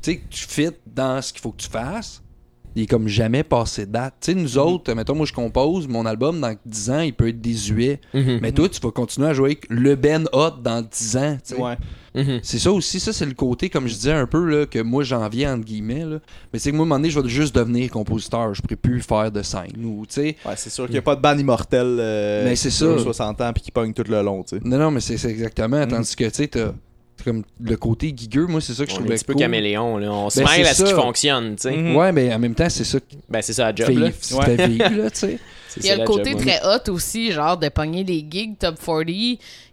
que tu fites dans ce qu'il faut que tu fasses, il est comme jamais passé de date. Tu sais, nous autres, mettons, moi je compose, mon album dans 10 ans, il peut être désuet. Mais toi, tu vas continuer à jouer avec le Ben Hot dans 10 ans. tu sais. Ouais. Mhm. C'est ça aussi, ça c'est le côté, comme je disais un peu, là, que moi j'en viens entre guillemets. Là. Mais c'est que moi, à un moment donné, je vais juste devenir compositeur. Je pourrais plus faire de scène. Ou, tu sais. Ouais, c'est sûr qu'il n'y a pas de bande immortelle euh, Mais c'est ça. dure 60 ans puis qui pogne tout le long, tu sais. Non, non, mais c'est c'est exactement. Mhm. Tandis que, tu sais, t'as comme le côté gigueux, moi c'est ça que je est un trouvais petit peu caméléon, là. On se Ben, mêle à ce qui fonctionne, tu sais. Mhm. Ouais, mais en même temps, c'est ça qui Ben, c'est ça la job, fait, là. fait vivre, là, tu sais. C'est Il y a le côté job, ouais. très hot aussi, genre de pogner les gigs top 40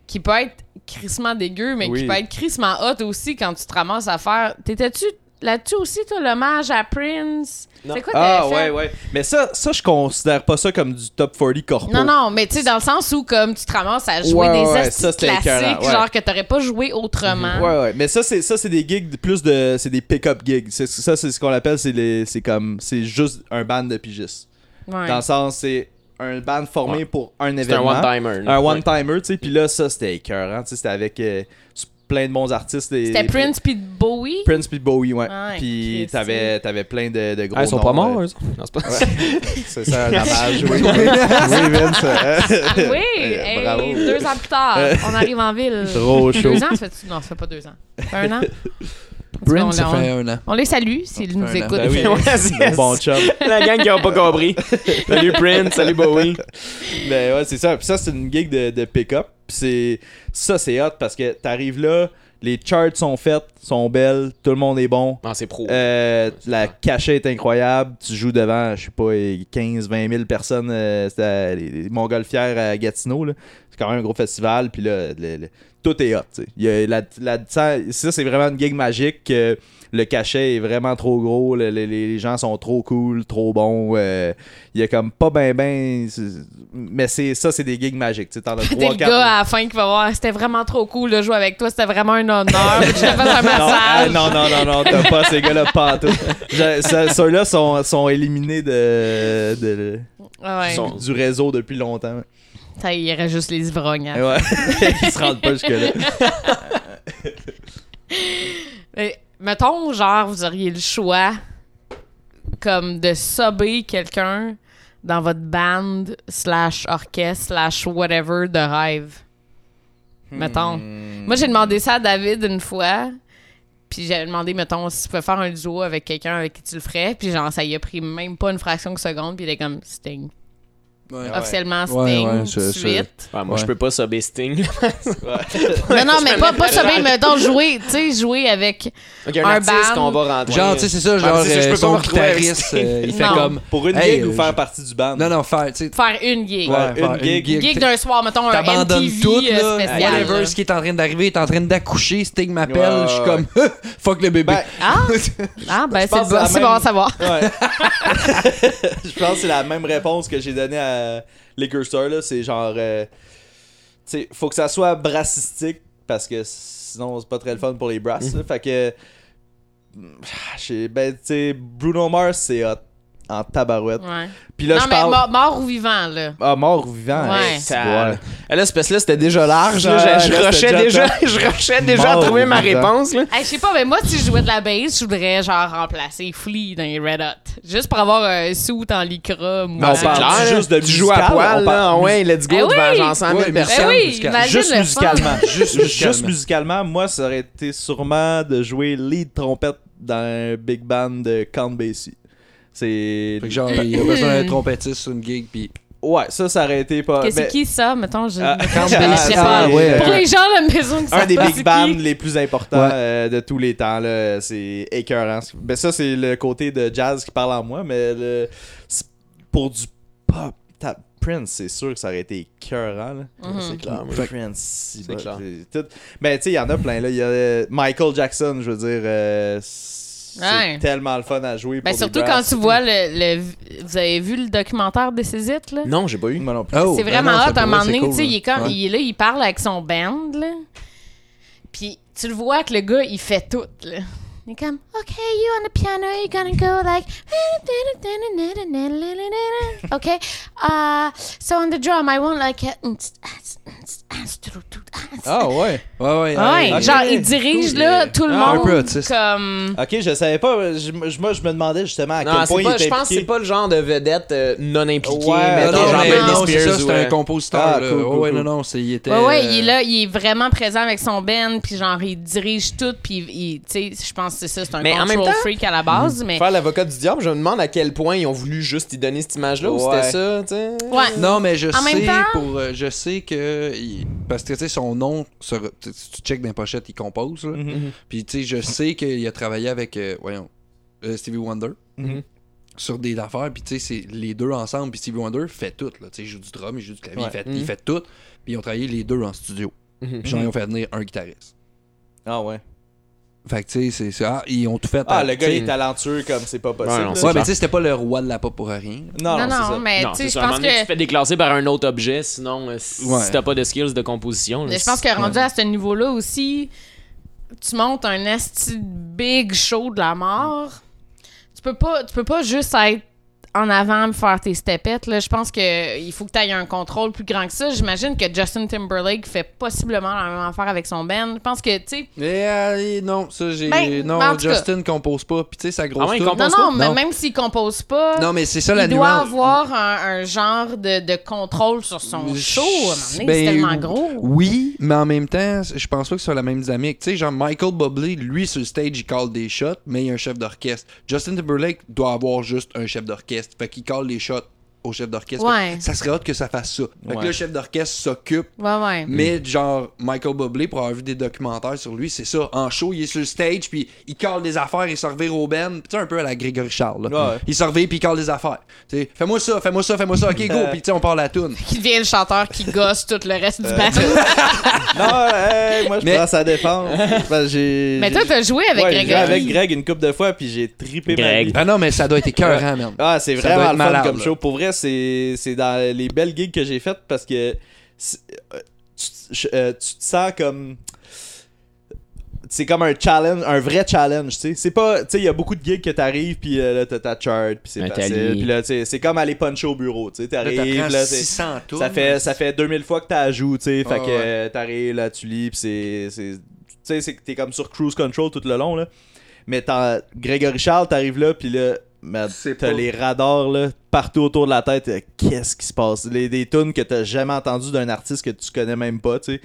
qui peut être crissement dégueu, mais Oui. qui peut être crissement hot aussi quand tu te ramasses à faire. T'étais-tu là-dessus aussi, toi, l'hommage à Prince? C'est quoi Ah, ouais, ouais. Mais ça, ça, je considère pas ça comme du top 40 corpo. Non, non, mais tu sais, dans le sens où, comme, tu te ramasses à jouer Ouais, des ouais, ça, classiques, ouais. genre que t'aurais pas joué autrement. Ouais, ouais. Mais ça, c'est ça, c'est des gigs plus de, c'est des pick-up gigs. Ça, c'est ce qu'on appelle, c'est les, c'est comme, c'est juste un band de pigistes. Ouais. Dans le sens, c'est un band formé Ouais. pour un C'est un événement. one-timer. un one-timer, tu sais. Puis là, ça, c'était écœurant. Tu sais, c'était avec euh, plein de bons artistes. C'était Prince puis Bowie? Prince puis Bowie, ouais. Ouais, puis t'avais, t'avais plein de, de gros Ah, ils sont noms, pas euh, morts, eux? Non, c'est pas Ouais. c'est ça, un hommage. Oui, oui. oui Vince. Oui, hey, bravo. deux ans plus tard, on arrive en ville. Trop chaud. Deux ans, ça fait Non, ça fait pas deux ans. Un an? On, ça on- fait un an. on les salue s'ils nous écoutent. Ben oui, bon chum. La gang qui a pas compris. Salut Prince, salut Bowie. Ben ouais, c'est ça. Puis ça, c'est une gig de, de pick-up. Puis c'est ça, c'est hot parce que t'arrives là, les charts sont faites, sont belles, tout le monde est bon. Non, c'est pro. Euh, la cachée est incroyable. Tu joues devant, je sais pas, 15-20 000 personnes. euh, à- les, les Montgolfières à Gatineau. là. C'est quand même un gros festival. Puis là, le- le- tout est hot. tu sais. Il y a la, la- ça, ça, c'est vraiment une gig magique. que le cachet est vraiment trop gros. le- le- les, gens sont trop cool, trop bons. euh, Il y a comme pas ben ben. Mais c'est ça, c'est des gigs magiques. Tu as T'es 3 le gars à la fin qui va voir. C'était vraiment trop cool de jouer avec toi. C'était vraiment un honneur. Je te fais un Non, ah, massage. non, non, non, non, t'as pas ces gars-là pas tout. Ceux-là sont, sont éliminés de, de- Ah ouais. Sont- du réseau depuis longtemps. Ça, il y aurait juste les ivrognes. hein. Ouais. Ils se rendent pas jusque-là. Mais, mettons, genre, vous auriez le choix comme de subber quelqu'un dans votre band slash orchestre slash whatever de rêve. Mettons. Hmm. Moi, j'ai demandé ça à David une fois. Puis j'ai demandé, mettons, si tu peux faire un duo avec quelqu'un avec qui tu le ferais. Puis genre, ça y a pris même pas une fraction de seconde. Puis il est comme Sting. Ouais. Ah, Officiellement Ouais, Sting, ouais, tout je- de je- suite. Ouais, moi, Ouais. je peux pas subber Sting. Non, non, mais pas, pas ça, mais mettons, jouer, tu sais, jouer avec. Ok, un, Un band. qu'on va rentrer. Genre, tu sais, c'est ça, genre, je euh, peux pas son guitariste, euh, il fait Non. comme. Pour une Hey, gig ou euh, faire je- partie du band? Non, non, faire, tu sais. Faire une gig. Ouais, faire une gig. Gig d'un soir, mettons, un MTV tout, euh, là. spécial. Whatever, ce qui est en train d'arriver est en train d'accoucher. Sting m'appelle. Ouais, je suis ouais. comme, fuck le bébé. Ben, Ah, ah ben Je c'est bon, à c'est même- bon à savoir. Ouais. je pense que c'est la même réponse que j'ai donnée à Liquor Store. Là. C'est genre. euh, faut que ça soit brassistique parce que sinon c'est pas très le fun pour les brasses. là. Fait que. ah, j'ai- Ben, tu sais, Bruno Mars, c'est hot. En tabarouette. Ouais. Puis là, non, je mais parle. mort, mort ou vivant, là. Ah, mort ou vivant? Ouais. Ça- ouais. Là, que là, c'était déjà large. Là. Je, là, rushais déjà, je rushais déjà à trouver ou ma réponse. Là. Hey, je sais pas, mais moi, si je jouais de la bass, je voudrais, genre, remplacer Flea dans les Red Hot. Juste pour avoir un suit en lycra. moi. on c'est parle clair, juste de tu joues à poil, on là. parle- ouais, let's go Eh devant oui! genre 100 000 Ouais, mais personnes. Ben oui, musical. Juste musicalement. Juste musicalement. Juste musicalement, moi, ça aurait été sûrement de jouer lead trompette dans un big band de Count Basie. C'est. Fait que genre, il y a besoin d'un trompettiste sur une gig, puis. Ouais, ça, ça aurait été pas. Qu'est-ce ben, qui ça, mettons, je Ah, je ah, sais pas. ouais. Pour les gens à la maison qui un des big bands les plus importants Ouais. euh, de tous les temps. là. C'est écœurant. Ben, ça, c'est le côté de jazz qui parle en moi, mais le- pour du pop. ta- Prince, c'est sûr que ça aurait été écœurant. là. Mhm. C'est clair. Fait- Prince, C'est clair. tout- Ben, tu sais, il y en a plein. là. Il y a euh, Michael Jackson, je veux dire. euh, c'est tellement le fun à jouer. Ben, pour surtout des quand tu vois le, le- Vous avez vu le documentaire de ces là? Non, j'ai pas eu. Moi non plus. Oh, c'est ben vraiment hot. À un moment donné, cool, tu sais, il est comme, ouais. il est là, il parle avec son band, là. Puis tu le vois que le gars, il fait tout, là. Il est comme, OK, you on the piano, you're gonna go like. OK, uh, so on the drum, I want like. a- Ah ouais. Ouais, ouais. Genre, il dirige, Cool. là, tout le Ah, un peu monde. autiste. Comme. Ok, je savais pas. Je, je- moi, je me demandais justement à Non, quel c'est point il pas, était je pense que c'est pas le genre de vedette euh, non impliquée. Ouais, mettons, Non, non, genre mais Britney non, c'est ça, c'est un euh, compositeur. Ah, cool, Ouais, cool, ouais, cool. non, non, c'est, il était. Ouais, ouais, euh, il est là, il est vraiment présent avec son band, puis genre, il dirige tout, puis il- tu sais, je pense que c'est ça, c'est un Mais en control même temps- freak à la base, mais. Faire l'avocat du diable, je me demande à quel point ils ont voulu juste y donner cette image-là ou Ouais. c'était ça, tu sais. Ouais. Non, mais je sais pour euh, je sais que il- parce que tu sais son nom tu check dans les pochettes, il compose là. Mhm. Puis tu sais je sais qu'il a travaillé avec euh, voyons euh, Stevie Wonder Mhm. sur des affaires puis tu sais c'est les deux ensemble puis Stevie Wonder fait tout là, tu sais il joue du drum, il joue du clavier, Ouais. il, fait, Mhm. il fait tout. Puis ils ont travaillé les deux en studio. Puis ils ont fait venir un guitariste. Ah ouais. Fait que tu sais c'est ça, ils ont tout fait. Ah, à- le gars il est talentueux comme c'est pas possible. Ouais, non, mais tu sais c'était pas le roi de la pop pour rien. non, Non, non, c'est non, ça. mais tu sais, je pense donné, tu te que. fais déclasser par un autre objet, sinon, euh, si Ouais. si t'as pas de skills de composition. là, Mais je pense que rendu à ce niveau-là aussi, tu montes un esti big show de la mort. Tu peux pas, tu peux pas juste être en avant me faire tes stepettes. Là. Je pense que il faut que tu aies un contrôle plus grand que ça. J'imagine que Justin Timberlake fait possiblement la même affaire avec son band. Je pense que, tu sais. Mais euh, non, ça j'ai Ben, non, cas- Justin compose pas puis tu sais sa grosse Ah ouais, il toune- compose Non, non, pas? mais Non. même s'il compose pas, Non, mais c'est ça la il doit nuance. avoir un, un genre de, de contrôle sur son Je- show. Ben, c'est tellement gros. Oui, mais en même temps, je pense pas que ce soit la même dynamique. Tu sais, genre Michael Bublé, lui sur le stage, il call des shots, mais il y a un chef d'orchestre. Justin Timberlake doit avoir juste un chef d'orchestre. Fait qu'il call les shots au chef d'orchestre. Ouais. Ça serait hâte que ça fasse ça. Fait que le chef d'orchestre s'occupe. Ouais, ouais. Mais genre, Michael Bublé, pour avoir vu des documentaires sur lui, c'est ça. En show, il est sur le stage, puis il call des affaires, il se revire au Ben. Tu sais, un peu à la Grégory Charles. là. Ouais. Il se revire, puis il call des affaires. Tu sais, fais-moi ça, fais-moi ça, fais-moi ça. Ok, go. Puis tu sais, on part la toune. Qui devient le chanteur qui gosse tout le reste du Euh, band. Non, hey, moi je Mais- prends sa défense. Mais toi, t'as joué avec ouais, j'ai joué avec Greg une couple de fois, puis j'ai trippé ma Greg. vie. Ah non, mais ça doit être écœurant, man. Ah, c'est Ça vraiment doit le être fun malade, comme là. show. Pour vrai, c'est c'est dans les belles gigs que j'ai faites parce que euh, tu, je- euh, tu te sens comme c'est comme un challenge, un vrai challenge, tu sais. C'est pas, tu sais, il y a beaucoup de gigs que t'arrives, puis euh, là, t'as ta chart, puis c'est facile. Puis là, tu sais, c'est comme aller puncher au bureau, tu sais. T'arrives, là, c'est- 600 tours. ça fait, ça fait 2000 fois que t'as joué, tu sais. Fait Ah, que ouais. t'arrives, là, tu lis, pis c'est. c'est- Tu sais, c'est que t'es comme sur cruise control tout le long, là. Mais t'as Grégory Charles, t'arrives là, pis là, t'as pas- les radars, là, partout autour de la tête. euh, Qu'est-ce qui se passe? Les, des tunes que t'as jamais entendu d'un artiste que tu connais même pas, tu sais.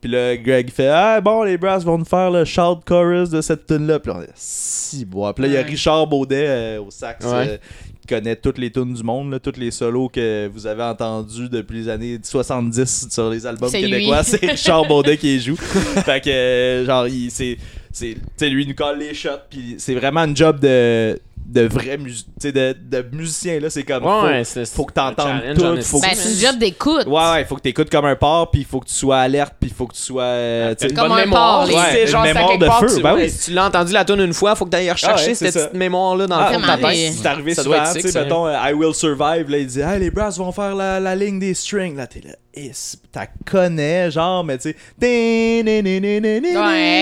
Puis là, Greg fait Ah, bon, les Brass vont nous faire le shout chorus de cette tune-là. Puis là, on est si bois. Puis là, il y a. Richard Baudet euh, au sax. Ouais. euh, qui connaît toutes les tunes du monde, là, tous les solos que vous avez entendus depuis les années 70 sur les albums québécois. C'est Richard Baudet qui les joue. fait que, euh, genre, il, c'est, c'est, tu sais, lui, il nous colle les shots. Puis c'est vraiment un job de, de vrai mus- tu sais, de, de musicien. Là, c'est comme. faut- Ouais, c'est faut que t'entendes tout, faut. Ben, c'est une job d'écoute. Ouais, ouais, il faut que t'écoutes comme un porc, puis il faut que tu sois alerte, puis il faut que tu sois. euh, tu sais, Une Comme bonne un mémoire. porc, Ouais, genre, mémoire de part, feu, tu- ben oui. Si tu l'as entendu la tune une fois, faut que tu ailles rechercher Ah cette ça. petite mémoire-là dans le fond de ta tête. C'est arrivé souvent, tu sais, mettons, euh, I Will Survive, là, il dit, hey, les Brass vont faire la, la ligne des strings, là, t'es là, t'as connais, genre, mais tu sais, Ouais,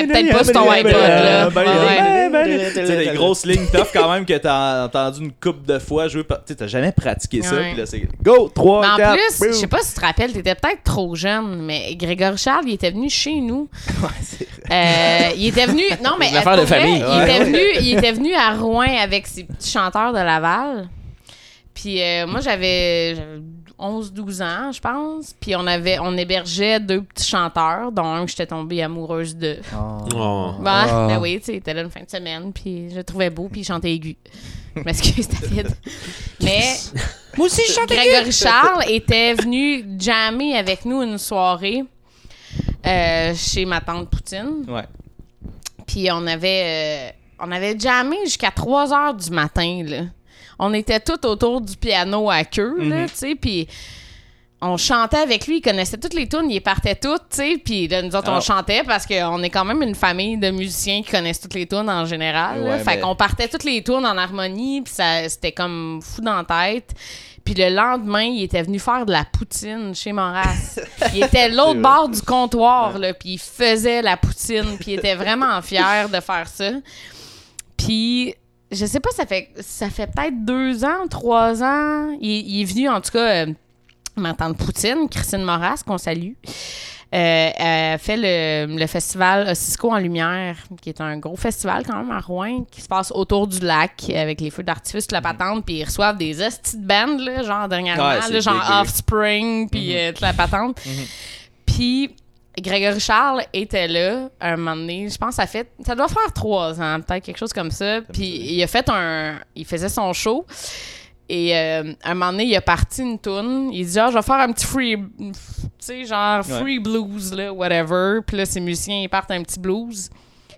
peut-être pas sur ton iPod, là. Tu sais, des grosses lignes tough quand même que t'as entendu une coupe de fois jouer, tu sais, t'as jamais pratiqué ça, puis là, c'est go, 3, Mais en 4, plus, je sais pas si tu te rappelles, t'étais peut-être trop jeune, mais Grégory Charles, il était venu chez nous. Il était venu. Non, mais. Affaire de famille. Il, était venu, à Rouen avec ses petits chanteurs de Laval. Puis moi, j'avais 11-12 ans, je pense. Puis on avait on hébergeait deux petits chanteurs, dont un que j'étais tombée amoureuse de. Oh. Ben, Ah. ben oui, tu sais, il était là une fin de semaine, puis je le trouvais beau, puis il chantait aigu. Je m'excuse, David. Mais Moi aussi, je chante Grégory Charles était venu jammer avec nous une soirée euh, chez ma tante Poutine. Ouais. Puis on avait, euh, on avait jammé jusqu'à 3 heures du matin, là. On était tout autour du piano à queue, là, tu sais, puis on chantait avec lui, il connaissait toutes les tunes, il partait toutes, tu sais, puis là, nous autres, Ah. on chantait parce qu'on est quand même une famille de musiciens qui connaissent toutes les tunes en général, là. Fait mais- qu'on partait toutes les tunes en harmonie, puis ça, c'était comme fou dans la tête. Puis le lendemain, il était venu faire de la poutine chez Moras. il était l'autre bord du comptoir, là, puis il faisait la poutine, puis il était vraiment fier de faire ça. Puis, je sais pas, ça fait, ça fait peut-être deux ans, trois ans. Il, il est venu, en tout cas, euh, tante Poutine, Christine Moras, qu'on salue. Euh, elle fait le, le festival Cisco en Lumière, qui est un gros festival quand même à Rouen, qui se passe autour du lac avec les feux d'artifice, toute la patente, puis ils reçoivent des hosties de bandes, genre dernièrement, Ouais, là, c'est genre. Offspring, puis euh, toute la patente. Puis Grégory Charles était là un moment donné, je pense que ça fait ça doit faire trois ans, peut-être quelque chose comme ça. Puis il a fait un il faisait son show et euh, un moment donné, il a parti une tune, il dit ah, je vais faire un petit free tu sais genre free blues là, whatever. Puis là ses musiciens ils partent un petit blues.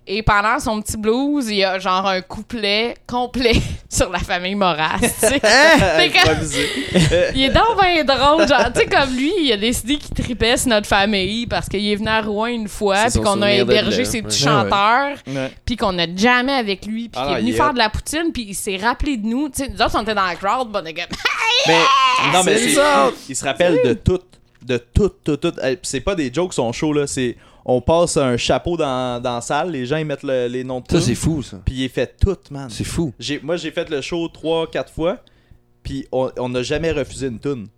Et pendant son petit blues, il y a genre un couplet complet sur la famille Moras. Improvisé. il est donc bien drôle. Genre, tu sais, comme lui, il a décidé qu'il tripait sur notre famille parce qu'il est venu à Rouen une fois, C'est puis son qu'on a hébergé ses petits Ouais, chanteurs, Ouais. puis qu'on a jamais avec lui, puis Ah qu'il est non, venu est faire de la poutine, puis il s'est rappelé de nous. Tu sais, nous autres, on était dans la crowd, bon, gars. Mais, non, mais c'est c'est. ça. Il se rappelle de tout. De tout, tout, tout. Pis C'est pas des jokes sont chauds, là. C'est. On passe un chapeau dans, dans la salle, les gens ils mettent le- les noms de Ça, c'est fou, ça. Puis il est fait tout, man. C'est fou. J'ai- moi, j'ai fait le show 3-4 fois, puis on on n'a jamais refusé une tune.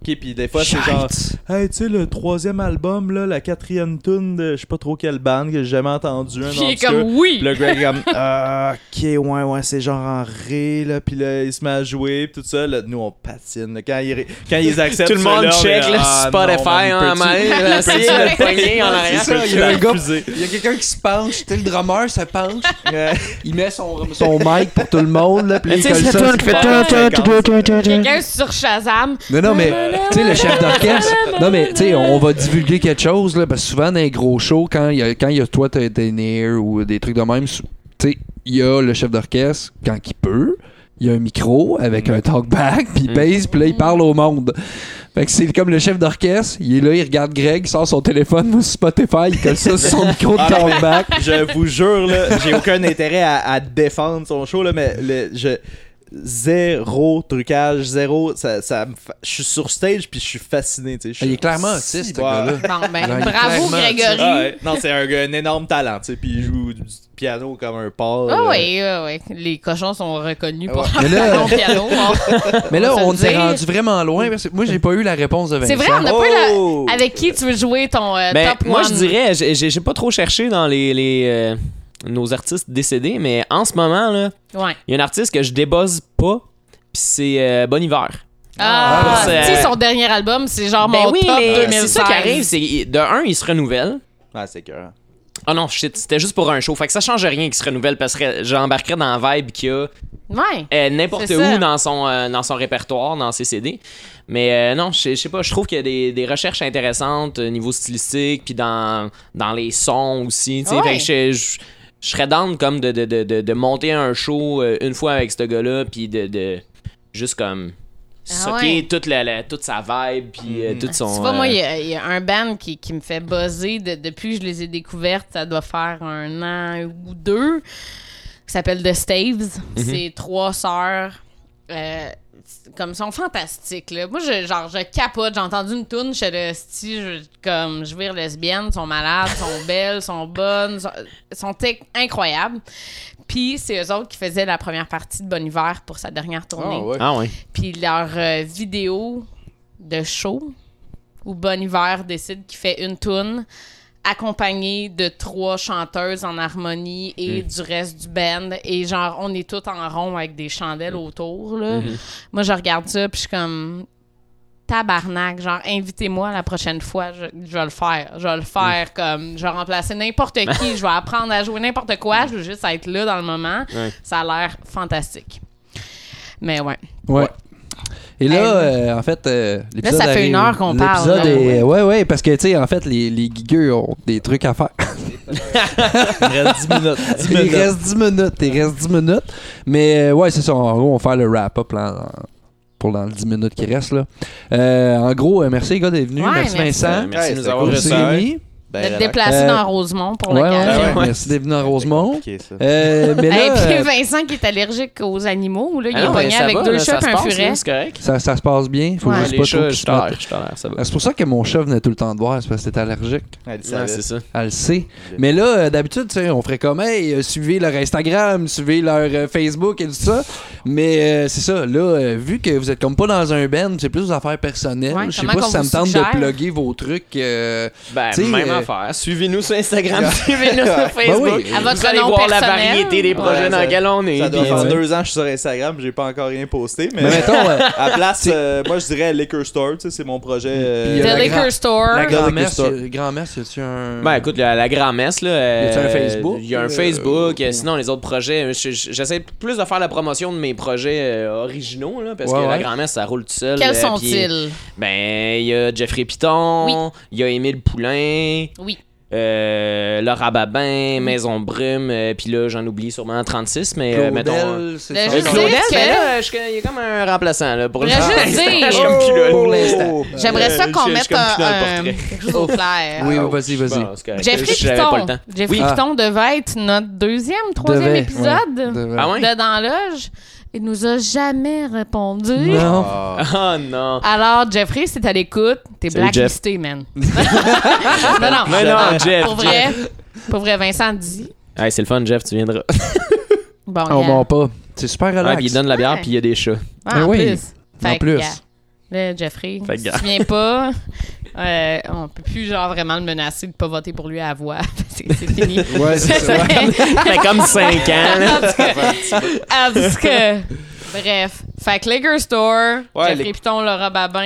Ok, puis des fois, c'est genre. Hey, tu sais, le troisième album, là, la quatrième tune de je sais pas trop quelle bande que j'ai jamais entendu. Un Puis il est obscur. comme oui. Puis là, Greg est comme, ah, ok, ouais, ouais, c'est genre en ré, là. Puis là, il se met à jouer, puis tout ça. Là, nous, on patine. là. Quand, ils, quand ils acceptent Tout le monde check le ah, Spotify non, man, en main, peux-tu- là, c'est le poignet en arrière. C'est ça, il y a un gars- refuser? Il y a quelqu'un qui se penche, tu sais, le drummer se penche, Ouais. il met son, son mic pour tout le monde, là, puis là, il ça fais Quelqu'un sur Shazam. Non, non, mais, tu sais, le chef d'orchestre. Non, mais, tu sais, on va divulguer quelque chose, là, parce que souvent, dans les gros shows, quand il y a, quand il y a toi, t'as des near ou des trucs de même, tu sais, il y a le chef d'orchestre, quand il peut, il y a un micro avec un talkback, puis il Mm. pèse, puis là, il parle au monde. Fait que c'est comme le chef d'orchestre, il est là, il regarde Greg, il sort son téléphone sur Spotify, il colle ça sur son micro de Ah, talkback. je vous jure, là, j'ai aucun intérêt à, à défendre son show, là, mais le, je, zéro trucage, zéro. Ça, ça me fa- Je suis sur stage puis je suis fasciné. tu sais, je Il est clairement autiste, ce bah, gars-là. Ben, bravo, Grégory. Ah ouais. Non, c'est un, gars- un énorme talent, tu sais, puis il joue du piano comme un porc. Ah oui, oui. Les cochons sont reconnus pour Ouais. leur là- piano. On- Mais là, on s'est rendu vraiment loin parce que moi, j'ai pas eu la réponse de Vincent. C'est vrai, on a pas eu la- Oh! Avec qui tu veux jouer ton euh, Ben, top moi, one? je dirais, j'ai pas trop cherché dans les, les, euh, nos artistes décédés, mais en ce moment, là, Ouais. il y a un artiste que je débuzz pas, puis c'est euh, Bon Hiver. Ah, ce- tu sais, son dernier album, c'est genre Ben mon oui, top mais 2016. c'est ça qui arrive, c'est de un, il se renouvelle. Ah, c'est cœur. Ah non, shit, c'était juste pour un show. Fait que ça change rien qu'il se renouvelle parce que j'embarquerais dans la vibe qu'il y a Ouais. euh, n'importe où ça. dans son, euh, dans son répertoire, dans ses CD. Mais euh, non, je sais- je sais pas, je trouve qu'il y a des, des recherches intéressantes au niveau stylistique, puis dans, dans les sons aussi. tu sais. Ouais. Fait que je, serais down comme de, de, de, de, de monter un show euh, une fois avec ce gars-là, puis de, de juste comme Ah ouais. toute, la, la- toute sa vibe, puis euh, Mhm. toute son... Tu vois, moi, euh, il y, a- il y a un band qui, qui me fait buzzer de- depuis que je les ai découvertes. Ça doit faire un an ou deux. Qui s'appelle The Staves. C'est trois sœurs. euh, comme sont fantastiques là. Moi je genre je capote, j'ai entendu une tune chez le style je, comme je vire lesbienne, sont malades, sont belles, sont bonnes, sont, incroyables. Puis c'est eux autres qui faisaient la première partie de Bon Hiver pour sa dernière tournée. Ah, ouais. Ah ouais. Puis leur euh, vidéo de show où Bon Hiver décide qu'il fait une tune accompagnée de trois chanteuses en harmonie et du reste du band et genre on est tous en rond avec des chandelles autour là. Moi je regarde ça puis je suis comme tabarnak, genre invitez-moi la prochaine fois, je, je vais le faire. Je vais le faire comme je vais remplacer n'importe qui, je vais apprendre à jouer n'importe quoi, je veux juste être là dans le moment. Ouais. Ça a l'air fantastique. Mais ouais. Ouais. Et là, euh, en fait, euh, l'épisode ça fait arrive- une heure qu'on parle, L'épisode là. est... Ouais, ouais, parce que, tu sais, en fait, les, les gigueux ont des trucs à faire. Il reste 10 minutes. 10 Il minutes. reste 10 minutes, il reste 10 minutes. Mais, euh, ouais, c'est ça. En gros, on va faire le wrap-up là, pour dans les 10 minutes qui restent, là. Euh, en gros, euh, merci les gars d'être venus. Ouais, merci, merci. Vincent. Merci de nous avoir reçus. Ben, D'être relax. déplacé Euh, dans Rosemont pour Ouais, ouais, l'occasion. ouais. Ouais. Merci d'être venu à Rosemont. Euh, mais Et là, puis euh, Vincent qui est allergique aux animaux, là, il Ah est non, pogné avec va, deux là, chats et un furet. C'est correct. ça, ça se passe bien. Faut Ouais. juste Les pas chats, je tolère, tolère, ça. Ah, C'est pour ça que mon chat venait tout le temps te voir, c'est parce que t'étais allergique. Elle Ouais, savait. c'est ça. Elle le sait. Mais là, euh, d'habitude, on ferait comme, hey, euh, suivez leur Instagram, suivez leur Facebook et tout ça. Mais euh, c'est ça, là, vu que vous êtes comme pas dans un band, c'est plus des affaires personnelles. Je sais pas si ça me tente de plugger vos trucs. Ben, affaire. Suivez-nous sur Instagram, suivez-nous sur Facebook. oui. À votre Vous allez nom voir la personnel. variété des projets Ouais, dans lesquels on est. Ça doit faire ouais. deux ans que je suis sur Instagram, j'ai pas encore rien posté, mais, Mais mettons, euh, à place, euh, moi je dirais Liquor Store, tu sais, c'est mon projet. euh, The euh, la Liquor Store. la Store. c'est- grand-mère, c'est-tu un. Ben écoute, la, la grand-messe, là. euh, Y a-tu un Facebook? Il y a un Euh, Facebook. euh, sinon, les autres projets, je- je- j'essaie plus de faire la promotion de mes projets euh, originaux, là, parce Ouais, que la ouais. grand-messe, ça roule tout seul. Quels euh, sont-ils? Ben, il y a Jeffrey Piton, il y a Émile Poulain, Oui. euh, Laura Babin, Maison Brume, euh, puis là, j'en oublie sûrement 36, mais euh, mettons. Claudel, c'est Le ça. juste Euh, dire Claudel, que- mais là, je- il y a comme un remplaçant, là, pour Je voudrais l'instant. juste dire- Je suis comme plus là. Pour l'instant. J'aimerais ça Euh, qu'on je- je mette suis comme plus dans le un- un- portrait. quelque chose au clair. Oui, oui, vas-y, vas-y. Bon, c'est correct. Jeffrey J'avais pas le Piton. temps. Jeffrey. Piton devait être notre deuxième, troisième Devait, épisode devait. Ah ouais? de Dans Loge. Il nous a jamais répondu. Non. Ah. Ah non. Alors, Jeffrey, si t'es à l'écoute, t'es blacklisté, man. non, non. Mais non, Jeff. Pour vrai, pour vrai, Vincent dit. Hey, c'est le fun, Jeff, tu viendras. Bon, On gars. ment pas. C'est super Ouais, relax. puis il donne la bière, Ouais. puis il y a des chats. Ah, en oui, plus. en Fait que, plus. Là, Jeffrey, si tu viens pas, euh, on peut plus genre vraiment le menacer de pas voter pour lui à la voix. c'est c'est fini. Ouais, c'est ça. Ça fait comme 5 ans, là. En tout cas, bref. Fait que Liquor Store, Ouais, Jeffrey les- Piton, Laura Babin,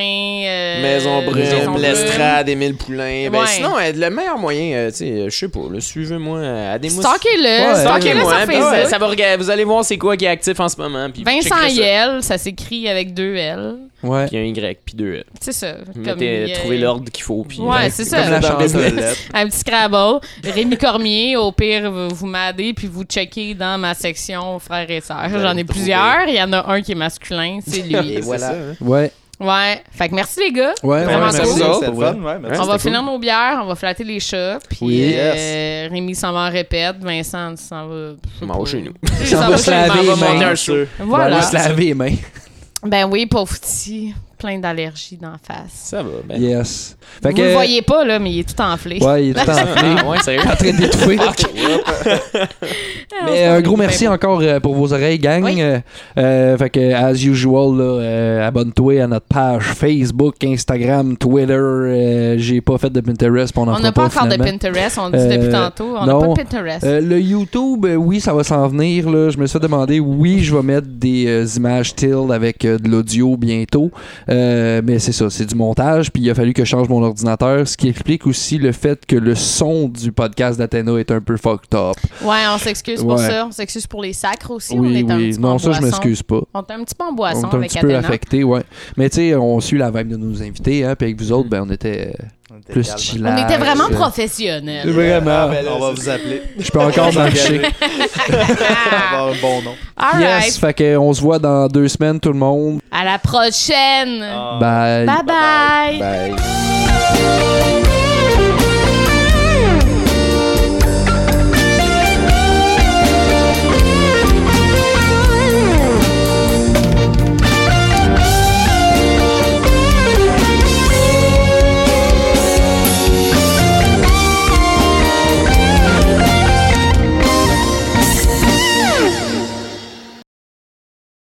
euh, Maison Brume. Lestrade, Émile Poulain. Ben, Ouais. sinon, euh, le meilleur moyen, euh, tu sais, euh, je sais pas, suivez-moi, euh. Stalkez-le, Ouais, stalkez-le Stalkez-moi, sur puis Facebook. ouais, ça va vous allez voir c'est quoi qui est actif en ce moment. Puis Vincent checkerez ça. Yel, ça s'écrit avec deux L. Ouais. Puis un Y, puis deux L. C'est ça. Mettez, a- Trouvez l'ordre qu'il faut. Puis, Ouais, euh, c'est Comme ça. la chanson. toilettes. Un petit Scrabble. Rémi Cormier, au pire, vous, vous m'aidez puis vous checkez dans ma section frères et sœurs. J'en ai trouver. plusieurs. Il y en a un qui est masculin, c'est lui. Et voilà. ça, hein. Ouais. Ouais. Fait que merci, les gars. Ouais, Vraiment ouais, cool. On va finir nos bières, on va flatter les chats, puis Oui. euh, Rémi s'en va en répète, Vincent s'en va. chez nous. Il s'en va se laver les mains. Voilà. On va se laver les mains. Ben oui, pauvre petit. Plein d'allergies d'en face. Ça va, ben. Yes. Fait Vous que. le voyez pas, là, mais il est tout enflé. Ouais, il est tout enflé. Ouais, sérieux? en train d'étouffer. Ah, Mais un gros merci encore euh, pour vos oreilles, gang. Oui. Euh, euh, fait que, as usual, euh, abonne-toi à notre page Facebook, Instagram, Twitter. Euh, J'ai pas fait de Pinterest pour en On n'a pas encore de Pinterest, on le dit Euh, depuis tantôt. On n'a non. pas de Pinterest. Euh, le YouTube, euh, oui, ça va s'en venir. Là. Je me suis fait demander, oui, je vais mettre des euh, images still avec euh, de l'audio bientôt. Euh, mais c'est ça, c'est du montage. Puis il a fallu que je change mon ordinateur, ce qui explique aussi le fait que le son du podcast d'Athéna est un peu fucked up. Ouais, on s'excuse pour ça. On s'excuse pour les sacres aussi. on oui, est un petit peu Non, en ça, je m'excuse pas. On est un petit peu en On boisson est un avec petit peu Athéna. affecté, ouais. Mais tu sais, on suit la vibe de nos invités, hein, puis avec vous autres, ben, on était euh, On était plus calme. chill. On était vraiment Euh, professionnels. Vraiment. Ah, ben là, on va vous appeler. Je peux encore marcher. On va avoir un bon nom. All Yes, right. fait que on se voit dans deux semaines, tout le monde. À la prochaine. Ah. Bye. bye. bye. Bye.